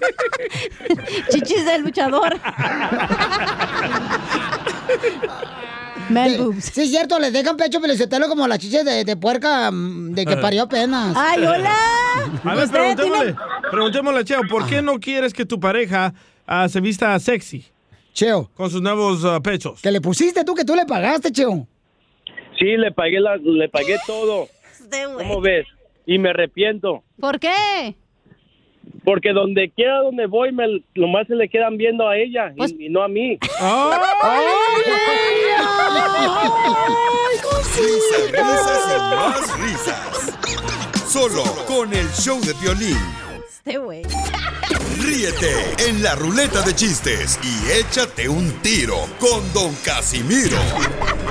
Chichis del luchador. Sí, sí, es cierto, les dejan pecho pelicetelo como las chiches de, de puerca mm, de que parió apenas. ¡Ay, hola! A ver, preguntémosle, tiene- preguntémosle a Cheo, ¿por qué no quieres que tu pareja ah, se vista sexy? Cheo. Con sus nuevos ah, pechos. Que le pusiste tú, que tú le pagaste, Cheo. Sí, le pagué, la, le pagué todo. ¿Cómo ves? Y me arrepiento. ¿Por qué? Porque donde quiera donde voy, me, lo más se le quedan viendo a ella y- Pues y, no a mí. Risas, risas y más risas. Solo con el show de violín. Este güey. Ríete en la ruleta de chistes y échate un tiro con Don Casimiro.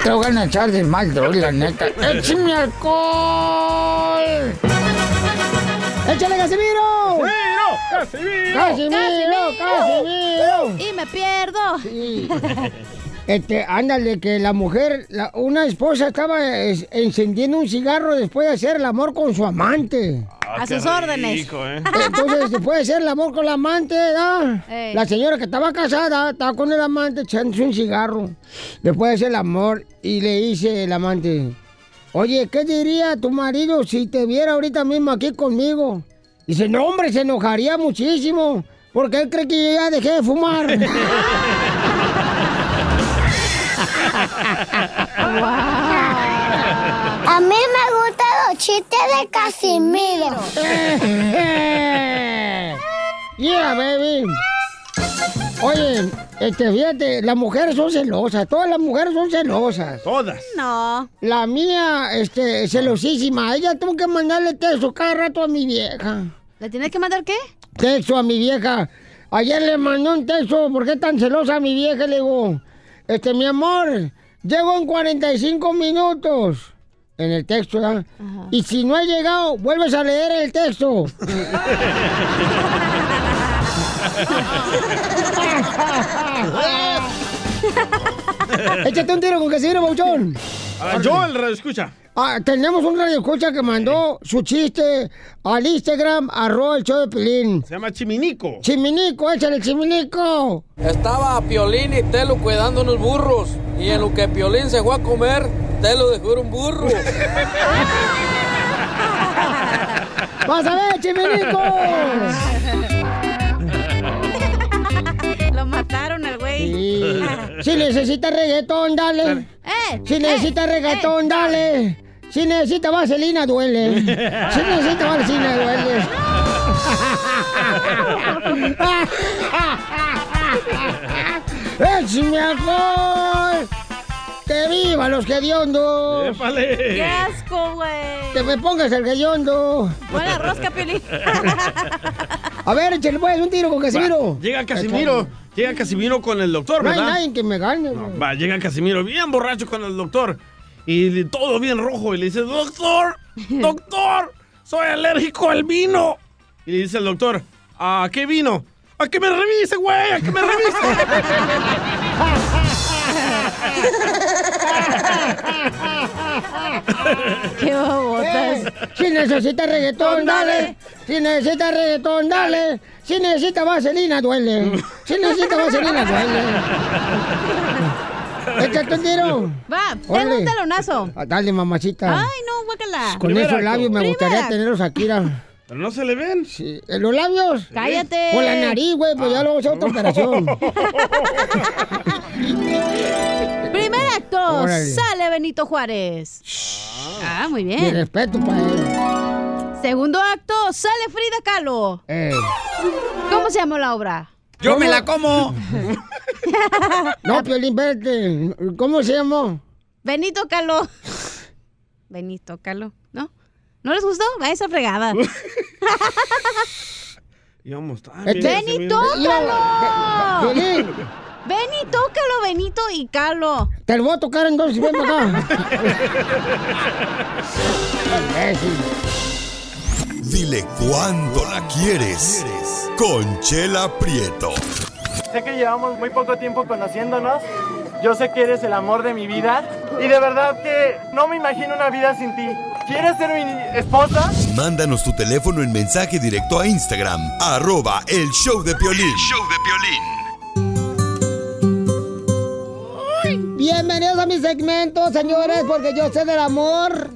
Te voy a echar de mal, la neta. ¡Échame alcohol! ¡Échale, Casimiro! ¡Casimiro! ¡Casimiro! ¡Casimiro! Y me pierdo. Sí. Este, ándale, que la mujer, la- una esposa estaba es, encendiendo un cigarro después de hacer el amor con su amante. A sus órdenes. rico, ¿eh? Entonces, después de hacer el amor con la amante. Ey. la señora que estaba casada estaba con el amante echándose un cigarro. Después de hacer el amor, y le dice el amante, oye, ¿qué diría tu marido si te viera ahorita mismo aquí conmigo? Dice, no, hombre, se enojaría muchísimo. Porque él cree que yo ya dejé de fumar. A mí me gustan los chistes de Casimiro. yeah, baby. Oye, este, fíjate, las mujeres son celosas, todas las mujeres son celosas. Todas. No. La mía, este, celosísima. Ella tuvo que mandarle texto cada rato a mi vieja. ¿Le tienes que mandar qué? Texto a mi vieja. Ayer le mandó un texto, ¿por qué tan celosa mi vieja? Le digo, este, mi amor, llego en 45 minutos. En el texto, ¿verdad? Y si no he llegado, vuelves a leer el texto. Échate un tiro con Casimiro, Bauchón. Ah, yo el radio escucha. Ah, tenemos un radio escucha que mandó su chiste al Instagram, arroba el show de Pelín. Se llama Chiminico. Chiminico, échale Chiminico. Estaba Piolín y Telo cuidando unos burros. Y en lo que Piolín se fue a comer, Telo dejó un burro. ¡Vas a ver, Chiminico! Sí. Si necesita reggaetón, dale. Eh, Si necesita reggaetón, dale. Si necesita vaselina, duele. Si necesita vaselina, duele. ¡Échame alcohol! ¡Que viva los hediondos! ¡Épale! ¡Qué asco, güey! ¡Que me pongas el hediondo! Buena rosca, Piolín. A ver, échale pues un tiro con Casimiro. Va, llega Casimiro. Llega Casimiro con el doctor, No hay ¿verdad? nadie que me gane. güey. Va, llega Casimiro bien borracho con el doctor. Y todo bien rojo. Y le dice, doctor, doctor, soy alérgico al vino. Y le dice el doctor, ¿a qué vino? A que me revise, güey, a que me revise. ¡Qué babotas! Eh, Si necesita reggaetón, dale. Si necesita reggaetón, dale. Si necesita vaselina, duele. Si necesita vaselina, duele. Échate un tiro. Va, tengo un talonazo. Ah, Dale, mamacita. Ay, no, guácala. Con Primer esos acto. labios me Primer gustaría tenerlos aquí. Pero no se le ven. Sí. ¿En los labios? Cállate. Con la nariz, güey, pues ya luego es otra operación. Órale. Sale Benito Juárez. Ah, muy Mi bien. respeto para él. Segundo acto. Sale Frida Kahlo. Eh. ¿Cómo se llama la obra? ¡Yo me la como! No, Piolín, vete. ¿Cómo se llamó? Benito Kahlo. Benito Kahlo. ¿No? ¿No les gustó? Va esa fregada. Íbamos tan bien, ¡Benito. Kahlo! Piolín, Benito Kahlo, Benito y Kahlo. te lo voy a tocar entonces, ven acá. Dile cuándo la quieres. Conchela Prieto. Sé que llevamos muy poco tiempo conociéndonos. Yo sé que eres el amor de mi vida. Y de verdad que no me imagino una vida sin ti. ¿Quieres ser mi esposa? Mándanos tu teléfono en mensaje directo a Instagram, arroba el show de Piolín. Bienvenidos a mi segmento, señores, porque yo sé del amor.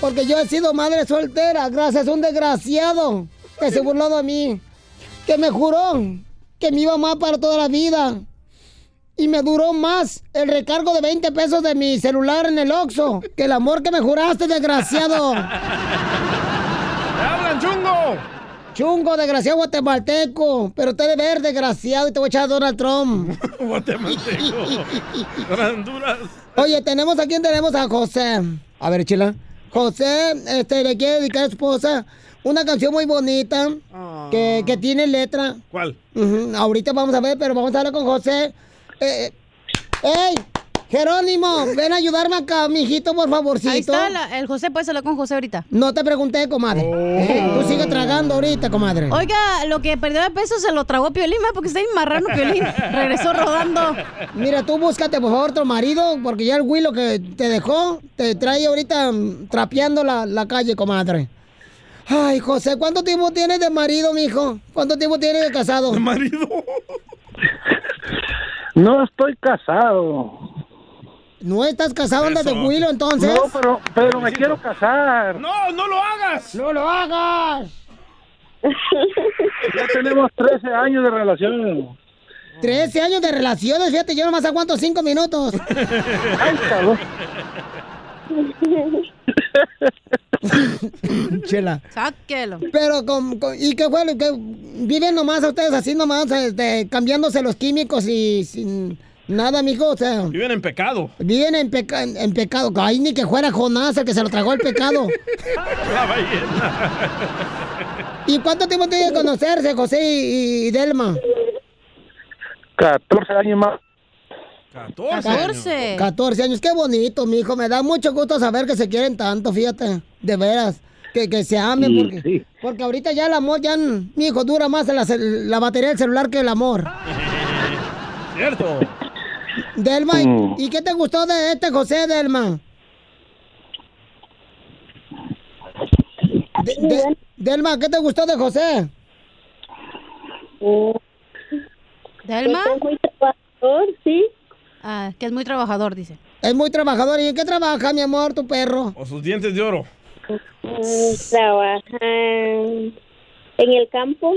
Porque yo he sido madre soltera, gracias a un desgraciado que se burló de mí. Que me juró que me iba a amar para toda la vida. Y me duró más el recargo de 20 pesos de mi celular en el Oxxo que el amor que me juraste, desgraciado. ¡Te hablan, chungo! Desgraciado guatemalteco. Pero te de ver, desgraciado, y te voy a echar a Donald Trump. Guatemalteco. Honduras. Oye, tenemos a quién tenemos a José. A ver, chila. José, este, le quiere dedicar a su esposa una canción muy bonita que, que tiene letra. ¿Cuál? Ujú, Ahorita vamos a ver, pero vamos a hablar con José. Eh, eh, ¡Ey! Jerónimo, ven a ayudarme acá, mijito, por favorcito. Ahí está la- el José, puedes hablar con José ahorita. No te pregunté, comadre. Eh, Tú sigue tragando ahorita, comadre. Oiga, lo que perdió de peso se lo tragó Piolín, ¿verdad? porque está marrano Piolín. Regresó rodando. Mira, tú búscate, por favor, otro marido, porque ya el Willo que te dejó te trae ahorita mm, trapeando la, la calle, comadre. Ay, José, ¿cuánto tiempo tienes de marido, mijo? ¿Cuánto tiempo tienes de casado? ¿De marido? No estoy casado. ¿No estás casado antes de Eso. Willo, entonces? No, pero, pero me quiero casar. ¡No, no lo hagas! ¡No lo hagas! Ya tenemos 13 años de relación. 13 años de relaciones, fíjate, yo nomás aguanto 5 minutos. Ay, cabrón. Chela. Sáquelo. Pero, con, con- ¿y qué fue lo que viven nomás ustedes así nomás, este, cambiándose los químicos y sin nada, mijo? O sea, Viven en pecado. viven en, peca- en pecado. Ay, ni que fuera Jonás el que se lo tragó el pecado. La ballena. ¿Y cuánto tiempo tiene que conocerse, José y, y Delma? 14 años más. 14. 14 años, qué bonito, mijo. Me da mucho gusto saber que se quieren tanto, fíjate. De veras. Que, que se amen, Sí, porque, sí. porque ahorita ya el amor, ya, mi hijo, dura más la, la batería del celular que el amor. Cierto. Delma, ¿y- Mm. ¿y qué te gustó de este José, Delma? De- de- Delma, ¿qué te gustó de José? ¿Delma? Es muy trabajador, sí. Ah, que es muy trabajador, dice. Es muy trabajador. ¿Y en qué trabaja, mi amor, tu perro? O sus dientes de oro. Mm, Trabaja en el campo,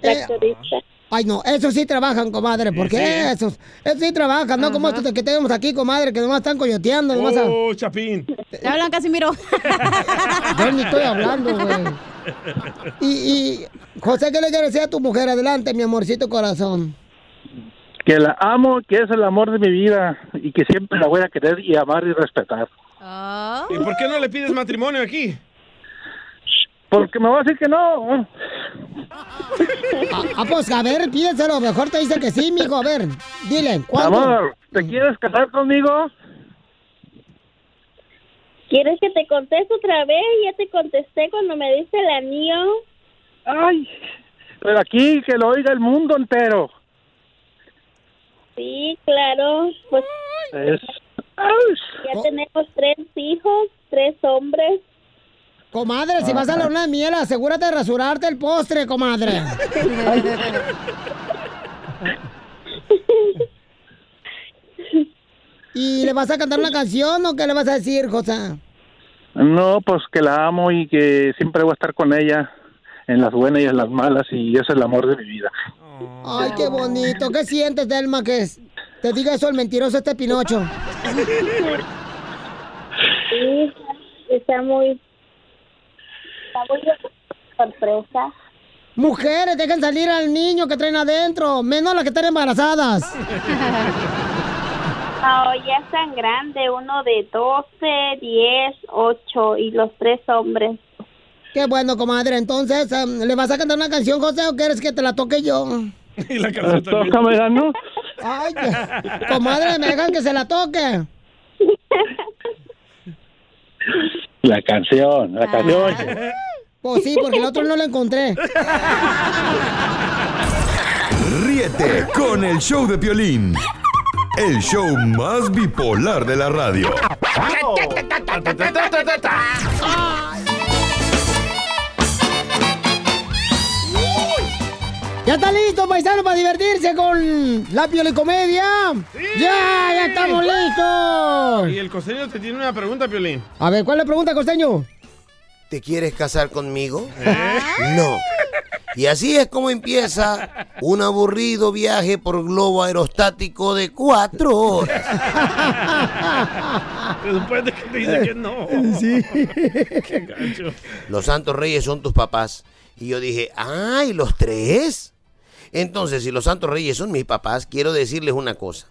tractorista. Ay, no, esos sí trabajan, comadre. ¿Por Sí, esos? Esos sí trabajan, no como estos que tenemos aquí, comadre, que nomás están coyoteando. Nomás a- Oh, Chapín. Te hablan Casimiro. Yo ni estoy hablando, güey. Y, y, José, ¿qué le quieres decir a tu mujer? Adelante, mi amorcito corazón. Que la amo, que es el amor de mi vida y que siempre la voy a querer y amar y respetar. ¿Y por qué no le pides matrimonio aquí? Porque me va a decir que no. Ah, pues a ver, pídeselo. Mejor te dice que sí, mijo. A ver, dile, ¿cuándo? Amor, ¿te quieres casar conmigo? ¿Quieres que te conteste otra vez? Ya te contesté cuando me diste el anillo. Ay, pero aquí que lo oiga el mundo entero. Sí, claro. Pues Es... ya tenemos tres hijos, tres hombres. Comadre, si vas a la luna de miel, asegúrate de rasurarte el postre, comadre. ¿Y le vas a cantar una canción o qué le vas a decir, José? No, pues que la amo y que siempre voy a estar con ella en las buenas y en las malas y ese es el amor de mi vida. Ay, qué bonito. ¿Qué sientes, Delma, que es- te diga eso el mentiroso este Pinocho? Sí, está muy... Sorpresa. Mujeres, dejen salir al niño que traen adentro, menos las que están embarazadas. No, ya es tan grande, uno de 12, 10, 8 y los tres hombres. Qué bueno, comadre. Entonces, em, ¿le vas a cantar una canción, José, o quieres que te la toque yo? Y la canción. Tócamela, ¿no? Ay, ya. comadre, ¿me dejan que se la toque? La canción, la canción. Pues sí, porque el otro no lo encontré. Ríete con el show de Piolín. El show más bipolar de la radio. ¿Ya está listo, paisano, para divertirse con la piolicomedia? ¡Ya, ya estamos listos! Y el costeño te tiene una pregunta, Piolín. A ver, ¿cuál es la pregunta, costeño? ¿Te quieres casar conmigo? No. Y así es como empieza un aburrido viaje por globo aerostático de cuatro horas. Después de que te dice que no. Sí. Qué gancho. Los santos reyes son tus papás. Y yo dije, ¡ay, los tres! Entonces, si los santos reyes son mis papás, quiero decirles una cosa.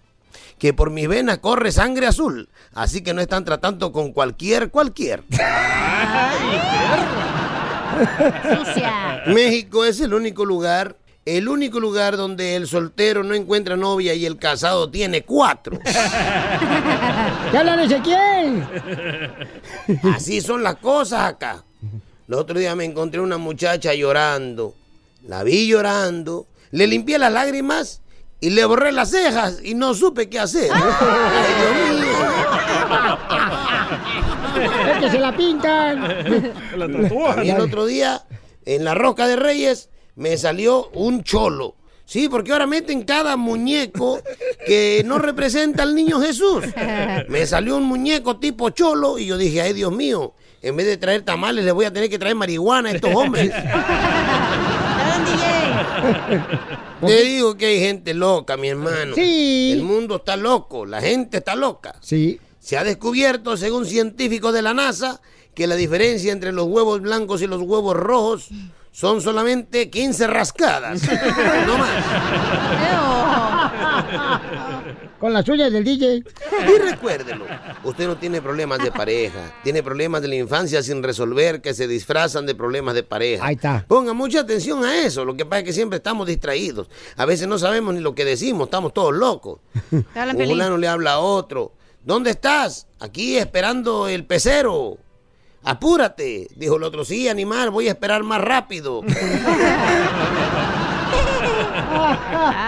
Que por mis venas corre sangre azul. Así que no están tratando con cualquier, cualquier. México es el único lugar, el único lugar donde el soltero no encuentra novia y el casado tiene cuatro. ¡Ya hablan Ezequiel! Así son las cosas acá. El otro día me encontré una muchacha llorando. La vi llorando, le limpié las lágrimas y le borré las cejas y no supe qué hacer. Ay, Dios mío. Es que se la pintan. Y el otro día, en la Roca de Reyes, me salió un cholo. Sí, porque ahora meten cada muñeco que no representa al niño Jesús. Me salió un muñeco tipo cholo y yo dije, ay Dios mío, en vez de traer tamales les voy a tener que traer marihuana a estos hombres. Te digo que hay gente loca, mi hermano. Sí. El mundo está loco, la gente está loca. Sí. Se ha descubierto, según científicos de la NASA, que la diferencia entre los huevos blancos y los huevos rojos son solamente 15 rascadas. no más. Con las uñas del DJ. Y recuérdelo, usted no tiene problemas de pareja, tiene problemas de la infancia sin resolver que se disfrazan de problemas de pareja. Ahí está. Ponga mucha atención a eso, lo que pasa es que siempre estamos distraídos. A veces no sabemos ni lo que decimos, estamos todos locos. Un fulano le habla a otro. ¿Dónde estás? Aquí esperando el pecero. Apúrate, dijo el otro. Sí, animal, voy a esperar más rápido.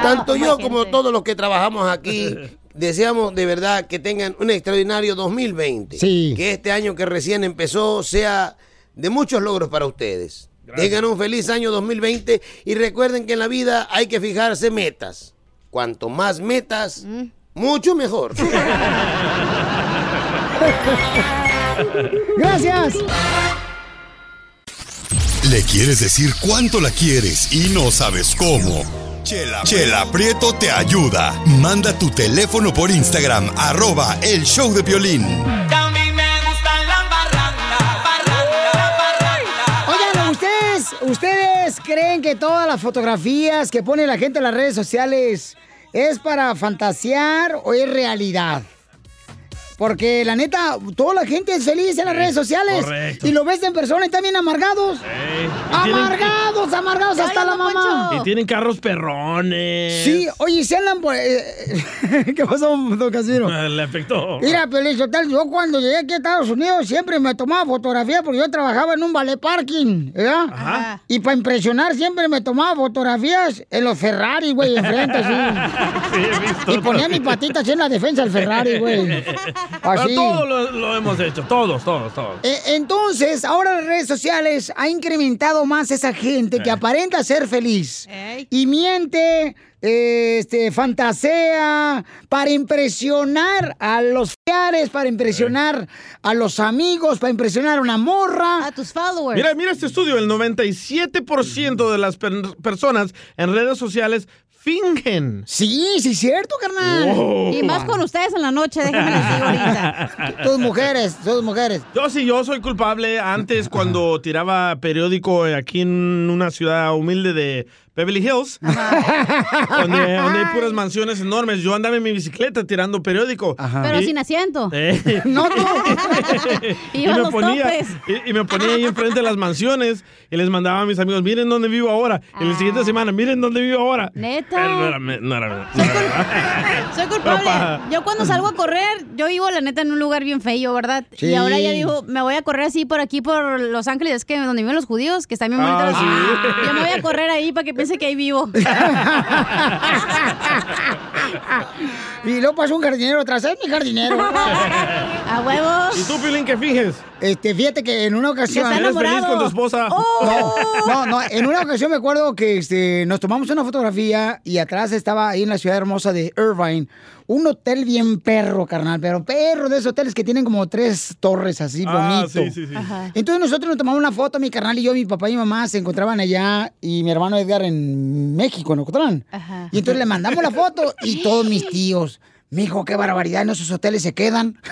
Tanto yo como todos los que trabajamos aquí deseamos de verdad que tengan un extraordinario 2020. Sí. Que este año que recién empezó sea de muchos logros para ustedes. Tengan un feliz año 2020 y recuerden que en la vida hay que fijarse metas. Cuanto más metas, mucho mejor. Gracias. Le quieres decir cuánto la quieres y no sabes cómo. Chela, Chela Prieto te ayuda. Manda tu teléfono por Instagram, arroba el show de violín. Oigan, ¿ustedes, ¿ustedes creen que todas las fotografías que pone la gente en las redes sociales es para fantasear o es realidad? Porque la neta, toda la gente es feliz en las redes sociales. correcto. Y lo ves en persona y también amargados. Ey, y tienen- Amargados, amargados hasta la mamá. Y tienen carros perrones. Sí, oye, se andan por... eh, ¿Qué pasó, don Casimiro? Le afectó. Mira, Pelín Sotelo, yo cuando llegué aquí a Estados Unidos siempre me tomaba fotografía porque yo trabajaba en un ballet parking, ¿verdad? Ajá. Y para impresionar siempre me tomaba fotografías en los Ferrari, güey, enfrente, así. Sí, he visto. Y ponía mi patita así en la defensa del Ferrari, güey. Pero Así. todos lo, lo hemos hecho, todos, todos, todos. Eh, Entonces, ahora las redes sociales ha incrementado más esa gente que Eh. aparenta ser feliz y miente, eh, este, fantasea para impresionar a los fiares, para impresionar a los amigos, para impresionar a una morra. A tus followers. Mira, mira este estudio, el 97% de las per- personas en redes sociales fingen. Sí, sí, es cierto, carnal. Wow. Y más con ustedes en la noche, déjenme les digo ahorita. Tus mujeres, tus mujeres. Yo sí, yo soy culpable. Antes, cuando tiraba periódico aquí en una ciudad humilde de Beverly Hills, donde, donde hay puras mansiones enormes, yo andaba en mi bicicleta tirando periódico. Pero Y- sin asiento. Eh. No, tú. y, me ponía, y, y me ponía ahí enfrente de las mansiones y les mandaba a mis amigos, miren dónde vivo ahora. Y la siguiente semana, miren dónde vivo ahora. Ah. Neta. Pero no era, no era- no era. Soy culpable. Yo cuando salgo a correr, yo vivo la neta en un lugar bien feo, ¿verdad? Sí. Y ahora ya digo, me voy a correr así por aquí, por Los Ángeles, es que donde viven los judíos, que están bien bonitos. Ah, los- sí. Yo me voy a correr ahí para que piense que ahí vivo. Y luego pasa un jardinero atrás, es mi jardinero. A huevos. ¿Y tú, Pilín, qué finges? Este, fíjate que en una ocasión. está ¿Eres feliz enamorado. con tu esposa? No, no, no. En una ocasión me acuerdo que este, nos tomamos una fotografía y atrás estaba ahí en la ciudad hermosa de Irvine un hotel bien perro, carnal, pero perro de esos hoteles que tienen como tres torres así Ah, bonito. sí, sí, sí. Entonces nosotros nos tomamos una foto, mi carnal y yo, mi papá y mi mamá se encontraban allá y mi hermano Edgar en México, en Ocotlán. Y entonces le mandamos la foto y todos mis tíos. Mijo, qué barbaridad, en esos hoteles se quedan.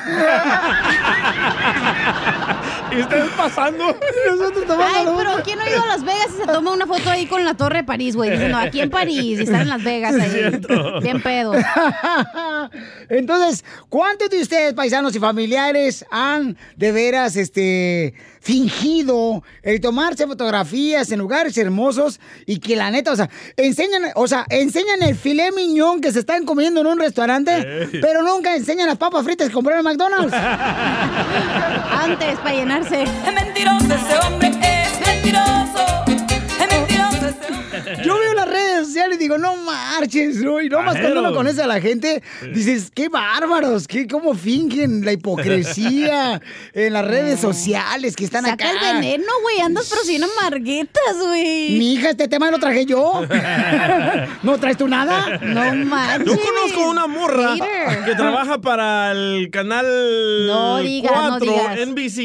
¿Y ustedes pasando? Nosotros tomando Ay, pero. ¿quién no ha ido a Las Vegas y se toma una foto ahí con la Torre de París, güey? Diciendo, aquí en París y están en Las Vegas Es ahí. cierto. Bien pedo. Entonces, ¿cuántos de ustedes, paisanos y familiares, han de veras este, fingido el tomarse fotografías en lugares hermosos y que la neta, o sea, enseñan, o sea, enseñan el filé miñón que se están comiendo en un restaurante, Ey. pero nunca enseñan las papas fritas que compraron en McDonald's? Antes, para llenarse. Es mentiroso ese hombre, es mentiroso. Yo veo las redes sociales y digo, no marches, ¿no? Y nomás cuando uno conoce a la gente, dices, qué bárbaros, qué, cómo fingen la hipocresía en las redes sociales que están Saca acá. el veneno, güey. Andas pero sin amarguetas, güey. Mi hija, este tema lo traje yo. ¿No traes tú nada? No manches. Yo conozco una morra que trabaja para el canal No digas, no 4 digas. NBC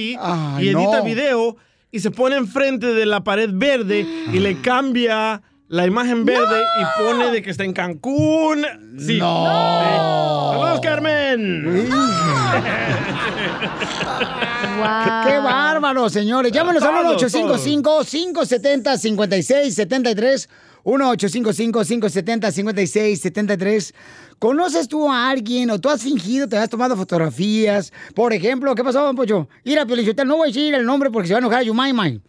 y edita no. video y se pone enfrente de la pared verde y le cambia la imagen verde y pone de que está en Cancún. Sí. No. Sí. Saludos, Carmen. ¡Qué bárbaro, señores! Llámanos al Todos, 1-855-570-5673. 1-855-570-5673. ¿Conoces tú a alguien o tú has fingido, te has tomado fotografías? Por ejemplo, ¿qué pasó, don Pocho? Ir a Piolichotel, no voy a decir el nombre porque se va a enojar a Yumaymay.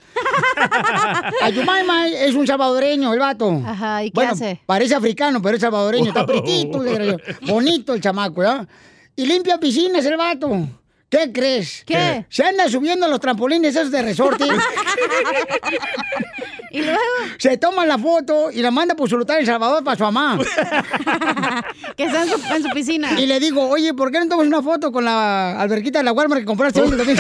a Yumaymay es un salvadoreño, el vato. Ajá, ¿y qué bueno, hace? Parece africano, pero es salvadoreño, está pretito, bonito el chamaco, ¿ya? Y limpia piscinas el vato. ¿Qué crees? ¿Qué? Se anda subiendo a los trampolines esos de resorte. y luego. Se toma la foto y la manda por su lugar en Salvador para su mamá. que está en su, en su piscina. Y le digo, oye, ¿por qué no tomas una foto con la alberquita de la Walmart que compraste hoy también?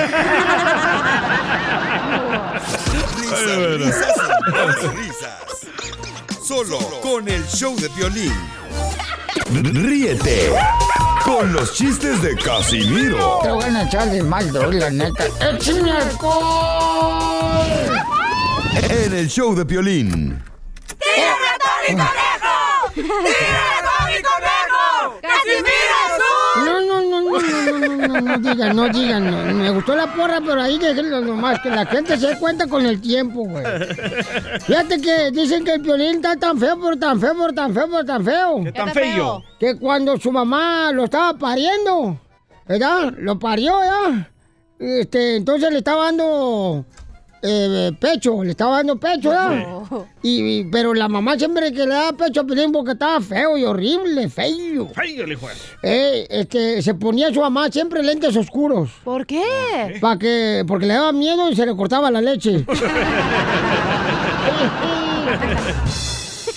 Risas. Solo con el show de violín. Ríete con los chistes de Casimiro Te voy a echar de mal, la neta. ¡Échame alcohol! En el show de violín. ¡Tírame a Tony Conejo! ¡Tírame a Tony Conejo! ¡Casimiro es No, no, no, no, no, no, no, no, no digan, no digan. no. Me gustó la porra, pero ahí déjenlo nomás, que la gente se dé cuenta con el tiempo, güey. Fíjate que dicen que el violín está tan feo, pero tan feo, pero tan feo, pero tan feo. ¿Qué tan feo? Que cuando su mamá lo estaba pariendo, ¿verdad? Lo parió, ¿ya? Este, entonces le estaba dando eh, pecho, le estaba dando pecho, ¿ya? Y, y- pero la mamá siempre que le daba pecho a Piolín porque estaba feo y horrible, feo. Feo el hijo. Eh, este, se ponía su mamá siempre lentes oscuros. ¿Por qué? Pa que, porque le daba miedo y se le cortaba la leche.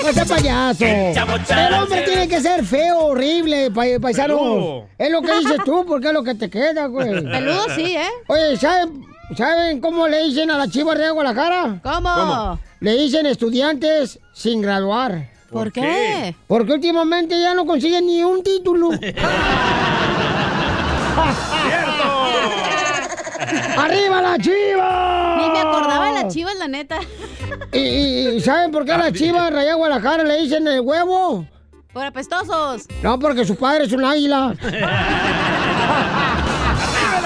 No sea payaso. El hombre tiene que ser feo, horrible, pa- paisano. Peludo. Es lo que dices tú, porque es lo que te queda, güey. Peludo sí, ¿eh? Oye, ¿saben, ¿saben cómo le dicen a la chiva de Guadalajara? ¿Cómo? ¿Cómo? Le dicen estudiantes sin graduar. ¿Por qué? Porque últimamente ya no consiguen ni un título. ¡Arriba la chiva! Ni me acordaba de las chivas, la neta. ¿Y, saben por qué a la chiva de Raya Guadalajara le dicen el huevo? Por apestosos. No, porque su padre es un águila. ¿Qué no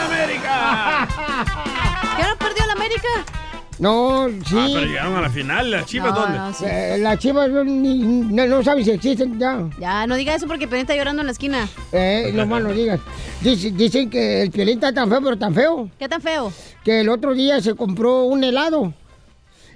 perdió la América? No, sí. Ah, pero llegaron a la final. ¿Las chivas No, dónde? no, sí. Eh, las chivas no, no, no saben si existen ya. Ya, no diga eso porque Piolín está llorando en la esquina. Eh, no más no digas. Dice- dicen que el piolín está tan feo, pero tan feo, ¿Qué tan feo? que el otro día se compró un helado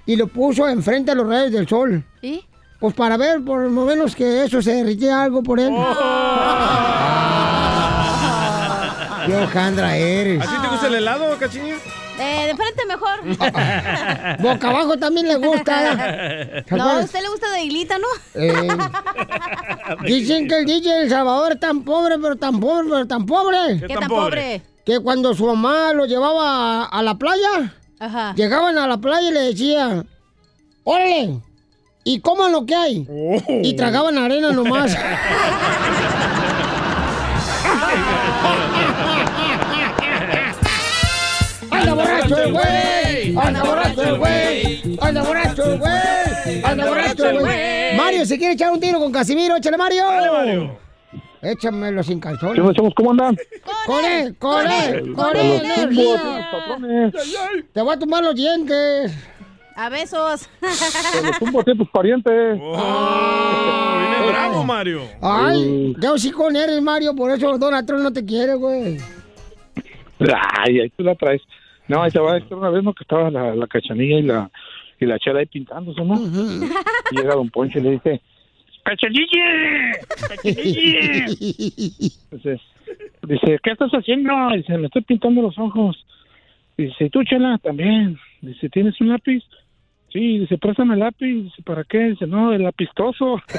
y lo puso enfrente a los rayos del sol. ¿Y? Pues para ver por lo menos que eso se derritía algo por él. Qué hojandra eres. ¿A ti te gusta el helado, cachinilla? Eh, de frente mejor. Boca abajo también le gusta. ¿Te No, a usted le gusta de hilita, ¿no? Eh, dicen que el DJ El Salvador es tan pobre, pero tan pobre, pero tan pobre. ¿Qué tan pobre? Que cuando su mamá lo llevaba a, a la playa, Ajá. llegaban a la playa y le decían, órale, y coman lo que hay. Y tragaban arena nomás. borracho el güey! ¡Anda borracho el güey! ¡Anda borracho el güey! ¡Anda borracho el güey! Mario, si quiere echar un tiro con Casimiro, échale Mario. Mario. Échamelo sin calzones. ¿Cómo andan? ¡Con él! ¡Con él! ¡Con él! Los energía! patrones. Te voy a tumbar los dientes. A besos. Te los tumbo a ti, tus parientes. Oh, viene bravo, Mario. Ay, yo sí con eres, Mario, por eso Donald Trump no te quiere, güey. Ay, ahí tú la traes. No, ahí te va a decir una vez, ¿no? Que estaba la, la cachanilla y la, y la chela ahí pintándose, ¿no? Y llega Don Poncho y le dice, ¡Cachanilla! ¡Cachanilla! Dice, dice, ¿qué estás haciendo? Dice, me estoy pintando los ojos. Dice, ¿y tú, chela? También. Dice, ¿tienes un lápiz? Sí, dice, préstame el lápiz. Dice, ¿para qué? Dice, no, el lapistoso.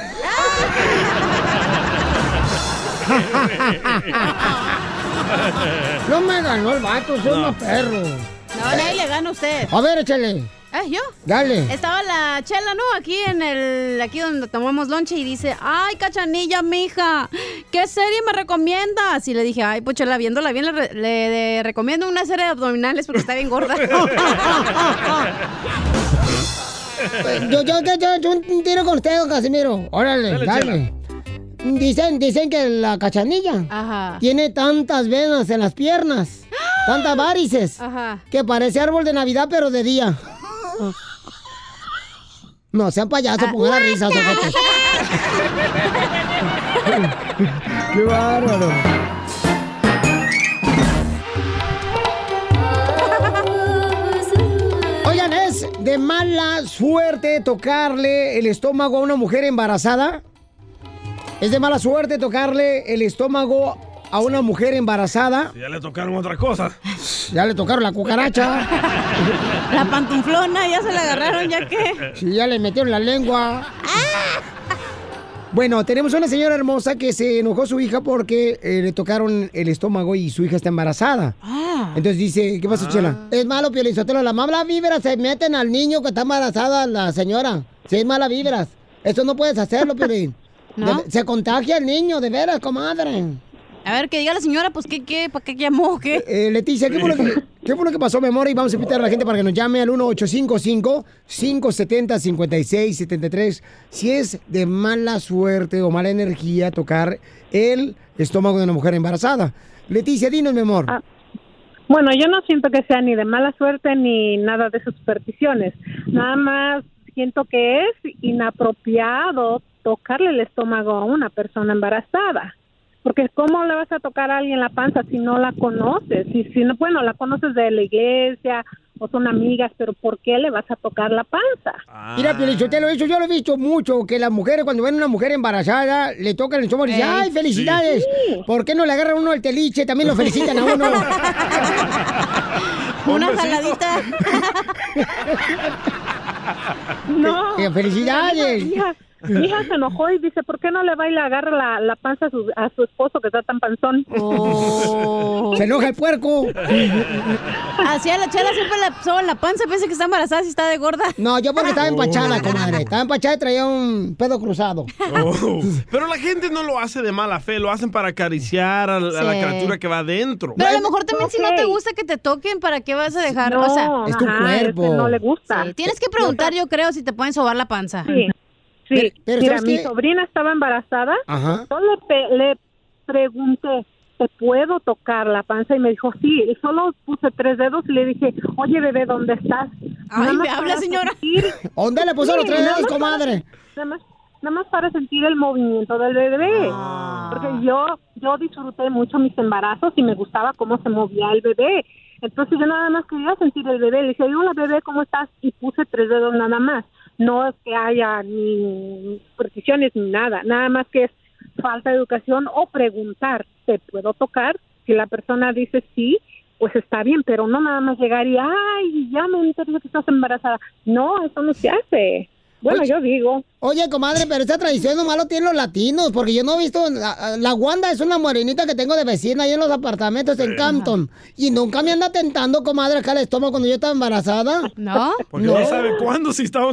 No me ganó el vato, soy No. un perro. No, nadie le gana a usted. A ver, échale. ¿Eh, yo? Dale. Estaba la chela, ¿no? Aquí en el, aquí donde tomamos lonche y dice, ay, cachanilla, mija, ¿qué serie me recomiendas? Y le dije, ay, pues chela, viéndola bien, le, re- le- le recomiendo una serie de abdominales porque está bien gorda. Yo, yo, yo, yo, yo un tiro con usted, Casimiro. Órale, Dale, dale. Dicen, dicen que la cachanilla Ajá. tiene tantas venas en las piernas, tantas varices, Ajá. que parece árbol de Navidad, pero de día. No, sean payasos, pongan la risa. ¡Qué bárbaro! Oigan, ¿es de mala suerte tocarle el estómago a una mujer embarazada? ¿Es de mala suerte tocarle el estómago a una mujer embarazada? Ya le tocaron otra cosa. Ya le tocaron la cucaracha. La pantuflona, ya se la agarraron, ya que. Sí, ya le metieron la lengua. Bueno, tenemos una señora hermosa que se enojó su hija porque eh, le tocaron el estómago y su hija está embarazada. Entonces dice, ¿qué pasa, Chela? Es malo, Piolizotelo. Las malas vibras se meten al niño que está embarazada, la señora. Si es malas vibras. Eso no puedes hacerlo, Piolín. ¿No? De- se contagia el niño, de veras, comadre. A ver, que diga la señora, pues, ¿qué, qué? ¿Para qué llamó? ¿Qué? Eh, Leticia, ¿qué fue, lo que, qué fue lo que pasó, mi amor? Y vamos a invitar a la gente para que nos llame al 1855-570-5673 si es de mala suerte o mala energía tocar el estómago de una mujer embarazada. Leticia, dinos, mi amor. Bueno, yo no siento que sea ni de mala suerte ni nada de esas supersticiones. Nada más siento que es inapropiado tocarle el estómago a una persona embarazada. Porque ¿cómo le vas a tocar a alguien la panza si no la conoces? Si, si no, bueno, la conoces de la iglesia o son amigas, pero ¿por qué le vas a tocar la panza? Mira, Piolichotelo, eso yo lo he visto mucho, que las mujeres cuando ven a una mujer embarazada, le tocan el estómago y dicen, Ey. ¡ay, felicidades! Sí. ¿Por qué no le agarran uno el teliche? También lo felicitan a uno. Una jaladita. No. Eh, felicidades. Mi hija, se enojó y dice, ¿por qué no le va y le agarra la, la panza a su, a su esposo que está tan panzón? Se enoja el puerco. Así a la chela siempre le soban la panza, piensa que está embarazada si está de gorda. No, yo porque estaba Oh. empachada, comadre. Estaba empachada y traía un pedo cruzado. Oh. Pero la gente no lo hace de mala fe, lo hacen para acariciar a, la- a la Sí. criatura que va adentro. Pero a lo mejor también si no te gusta que te toquen, ¿para qué vas a dejar? No, o sea, Es tu ajá, cuerpo. es que no le gusta. Sí, Tienes que preguntar, yo creo, si te pueden sobar la panza. Sí. Sí, Pero- pero mira, ¿sabes mi qué? sobrina estaba embarazada. Ajá. Yo le, pe- le pregunté, ¿te puedo tocar la panza? Y me dijo, sí. Y solo puse tres dedos y le dije, oye, bebé, ¿dónde estás? Ay, Nada me más habla, para señora. sentir- ¿Dónde le puso los tres dedos, para- comadre? Nada más, nada más para sentir el movimiento del bebé. Ah. Porque yo, yo disfruté mucho mis embarazos y me gustaba cómo se movía el bebé. Entonces yo nada más quería sentir el bebé. Le dije, hola bebé, ¿cómo estás? Y puse tres dedos nada más. No es que haya ni supersticiones ni nada. Nada más que es falta de educación o preguntar, ¿te puedo tocar? Si la persona dice sí, pues está bien, pero no nada más llegar y, ay, ya me enteré que estás embarazada. No, eso no se hace. Bueno, Oye, yo digo. Oye, comadre, pero esta tradición nomás lo tienen los latinos, porque yo no he visto. La, la Wanda es una morenita que tengo de vecina ahí en los apartamentos en Campton. Y nunca me anda tentando, comadre, acá el estómago cuando yo estaba embarazada. ¿No? Porque no, sabe cuándo si está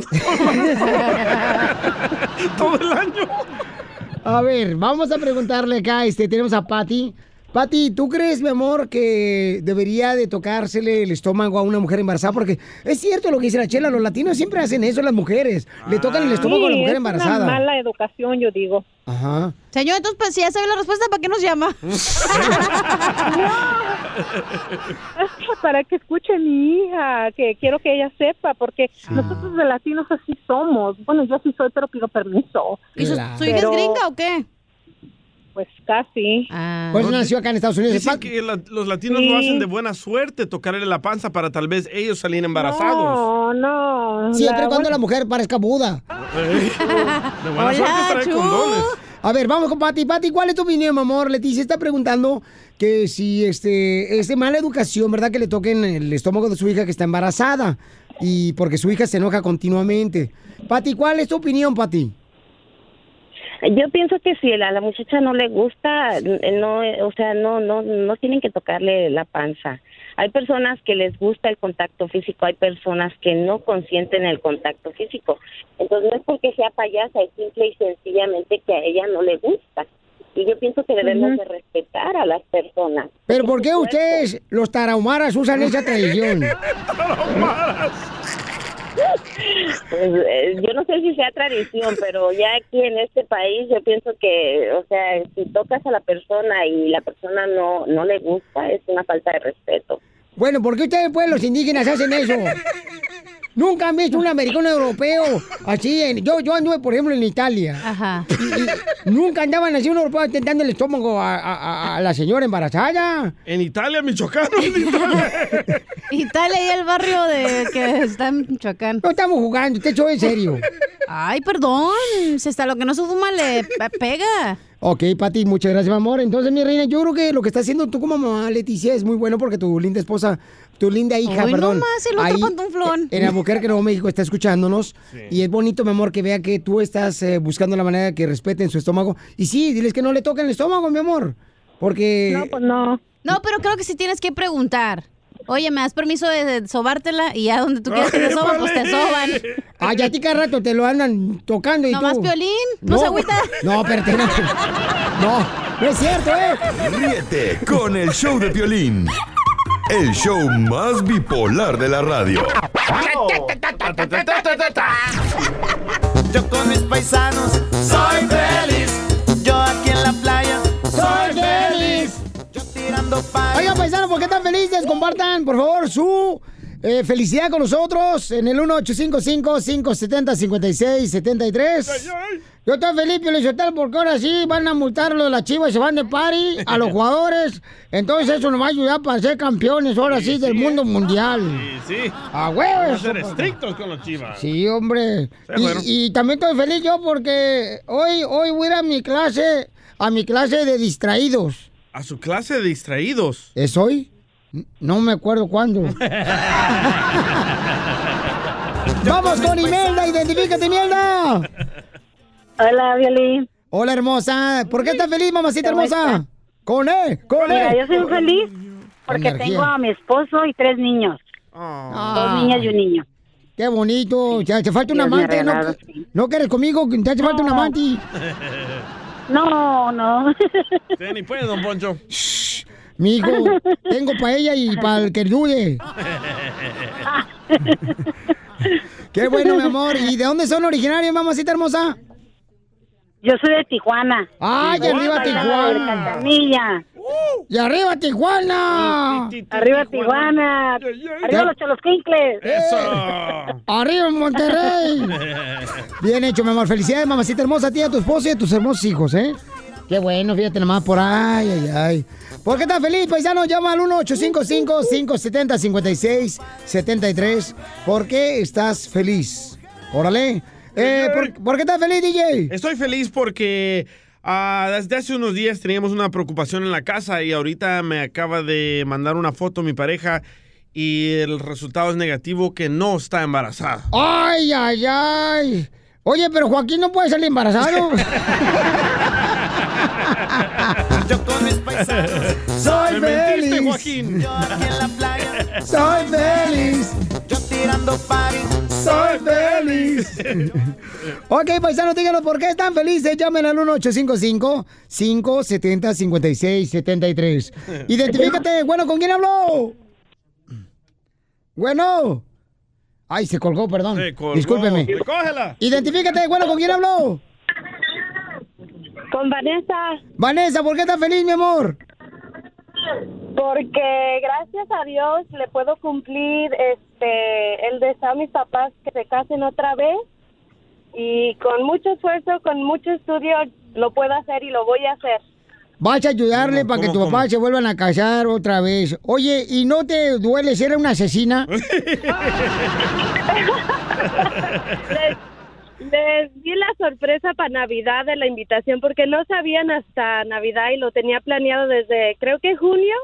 todo el año. A ver, vamos a preguntarle acá, este, tenemos a Patty. Patty, ¿tú crees, mi amor, que debería de tocársele el estómago a una mujer embarazada? Porque es cierto lo que dice la chela, los latinos siempre hacen eso las mujeres. Le tocan el estómago a la mujer es embarazada. Una mala educación, yo digo. Ajá. Señor, entonces, pues si ya sabe la respuesta, ¿para qué nos llama? Para que escuche mi hija, que quiero que ella sepa, porque nosotros de latinos así somos. Bueno, yo sí soy, pero pido permiso. ¿Y su, su hija es gringa o qué? Pues casi. Pues nació acá en Estados Unidos. Dicen que la- los latinos Sí. lo hacen de buena suerte, tocarle la panza para tal vez ellos salir embarazados. No, no. Siempre la- cuando la mujer parezca Buda. De buena suerte trae condones. A ver, vamos con Pati. Pati, ¿cuál es tu opinión, mi amor? Leticia está preguntando que si este es de mala educación, ¿verdad? Que le toquen el estómago de su hija que está embarazada. Y porque su hija se enoja continuamente. Pati, ¿cuál es tu opinión, Pati? Yo pienso que si a la muchacha no le gusta, no, o sea, no, no, no tienen que tocarle la panza. Hay personas que les gusta el contacto físico, hay personas que no consienten el contacto físico. Entonces no es porque sea payasa, es simple y sencillamente que a ella no le gusta. Y yo pienso que debemos de respetar a las personas. ¿Pero por qué ustedes, los tarahumaras, usan esa tradición? Pues, eh, yo no sé si sea tradición, pero ya aquí en este país yo pienso que, o sea, si tocas a la persona y la persona no, no le gusta, es una falta de respeto. Bueno, ¿por qué ustedes, pues, los indígenas hacen eso? Nunca han visto un americano europeo así. En, yo, yo anduve, por ejemplo, en Italia. Ajá. Y, y nunca andaban así un europeo tentando el estómago a, a- a la señora embarazada. En Italia, Michoacán. Italia y el barrio de que está en Michoacán. No estamos jugando, te echo en serio. Ay, perdón. Si hasta lo que no se fuma le pe- pega. Ok, Pati, muchas gracias, mi amor. Entonces, mi reina, yo creo que lo que está haciendo tú como mamá, Leticia, es muy bueno porque tu linda esposa, tu linda hija, Hoy perdón. nomás el otro ahí, pantuflón. En Albuquerque, Nuevo México, está escuchándonos. Y es bonito, mi amor, que vea que tú estás eh, buscando la manera de que respeten su estómago. Y sí, diles que no le toquen el estómago, mi amor. Porque... No, pues no. No, pero creo que sí tienes que preguntar. Oye, ¿me das permiso de, sobártela? Y ya donde tú quieras que te soban, pues te soban. Ay, a ti cada rato te lo andan tocando y Nomás tú... Piolín, no se agüita. No, espérate, no. No, no es cierto, ¿eh? Ríete con el show de Piolín. El show más bipolar de la radio. Yo con mis paisanos soy feliz. Yo aquí en la playa soy feliz. Yo tirando pa. Oigan, paisanos, ¿por qué tan felices? Compartan, por favor, su eh, felicidad con nosotros en el 1855-570-5673. Yo estoy feliz, Pio porque ahora sí van a multarlo de las chivas y se van de party a los jugadores. Entonces eso nos va a ayudar para ser campeones ahora sí, del mundo mundial. Sí, sí. ¡A huevo! Vamos a eso, ser estrictos con los chivas. Sí, hombre. Bueno. Y también estoy feliz yo porque hoy, hoy voy a ir a mi clase, a mi clase de distraídos. A su clase de distraídos. ¿Es hoy? No me acuerdo cuándo. Vamos con Imelda, identifícate, Imelda. Hola, Violín. Hola, hermosa. ¿Por qué estás feliz, mamacita ¿Cómo hermosa? estás? Con E, con Mira, E. yo soy feliz porque Energía. tengo a mi esposo y tres niños. Dos niñas y un niño. Qué bonito. Ya te falta un amante. ¿No, ¿No quieres conmigo? Te hace falta un amante. No, no. Sí, ni puede, don Poncho. Mi hijo, tengo para ella y para el que dude. Qué bueno, mi amor. ¿Y de dónde son originarios, mamacita hermosa? Yo soy de Tijuana. ¡Ay, arriba Tijuana! Cachanilla. ¡Y arriba Tijuana! Arriba Tijuana. Arriba los cholosquincles. ¡Eso! ¡Arriba Monterrey! Bien hecho, mi amor. Felicidades, mamacita hermosa, a ti, a tu esposo y a tus hermosos hijos, ¿eh? Qué bueno, fíjate nomás por ay, ay, ay. ¿Por qué estás feliz, paisano? Llama al 1-855-570-5673. ¿Por qué estás feliz? Órale. Eh, ¿por, por qué estás feliz, DJ? Estoy feliz porque ah, desde hace unos días teníamos una preocupación en la casa y ahorita me acaba de mandar una foto mi pareja y el resultado es negativo que no está embarazada. Ay, ay, ay. Oye, pero Joaquín no puede salir embarazado. Yo con mis paisanos Soy Me mentiste, feliz. Joaquín. Yo aquí en la playa Soy feliz. Tirando party Soy feliz. ok, paisanos, díganos por qué están felices. Llamen al 1-855-570-5673. Identifícate. Bueno, ¿con quién habló? Bueno. Ay, se colgó, perdón. Se colgó. Discúlpeme. Recógela. Identifícate. Bueno, ¿con quién habló? Con Vanessa. Vanessa, ¿por qué estás feliz, mi amor? Porque gracias a Dios le puedo cumplir este el deseo a mis papás que se casen otra vez y con mucho esfuerzo, con mucho estudio lo puedo hacer y lo voy a hacer. Vas a ayudarle para que tu papá cómo? se vuelvan a casar otra vez. Oye, ¿y no te duele ser una asesina? Les, les di la sorpresa para Navidad de la invitación porque no sabían hasta Navidad y lo tenía planeado desde creo que junio.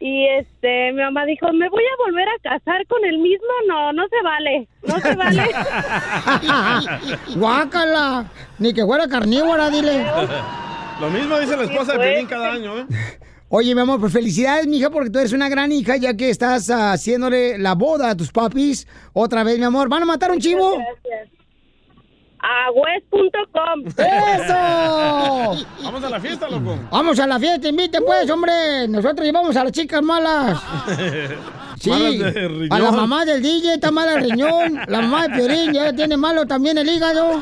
Y este, mi mamá dijo, ¿me voy a volver a casar con el mismo? No, no se vale, no se vale. Guácala. Ni que fuera carnívora, dile. Lo mismo dice la esposa de pues. Piolín cada año, ¿eh? Oye, mi amor, pues felicidades, mija, porque tú eres una gran hija, ya que estás ah, haciéndole la boda a tus papis. Otra vez, mi amor. ¿Van a matar un chivo? Gracias. A west.com. ¡Eso! Vamos a la fiesta, loco. Vamos a la fiesta, inviten pues, hombre. Nosotros llevamos a las chicas malas. Sí, Malas de riñón. a la mamá del DJ está mala el riñón. La mamá de Piorín ya tiene malo también el hígado.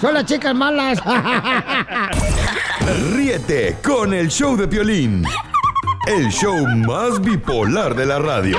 Son las chicas malas. Ríete con el show de Piolín. El show más bipolar de la radio.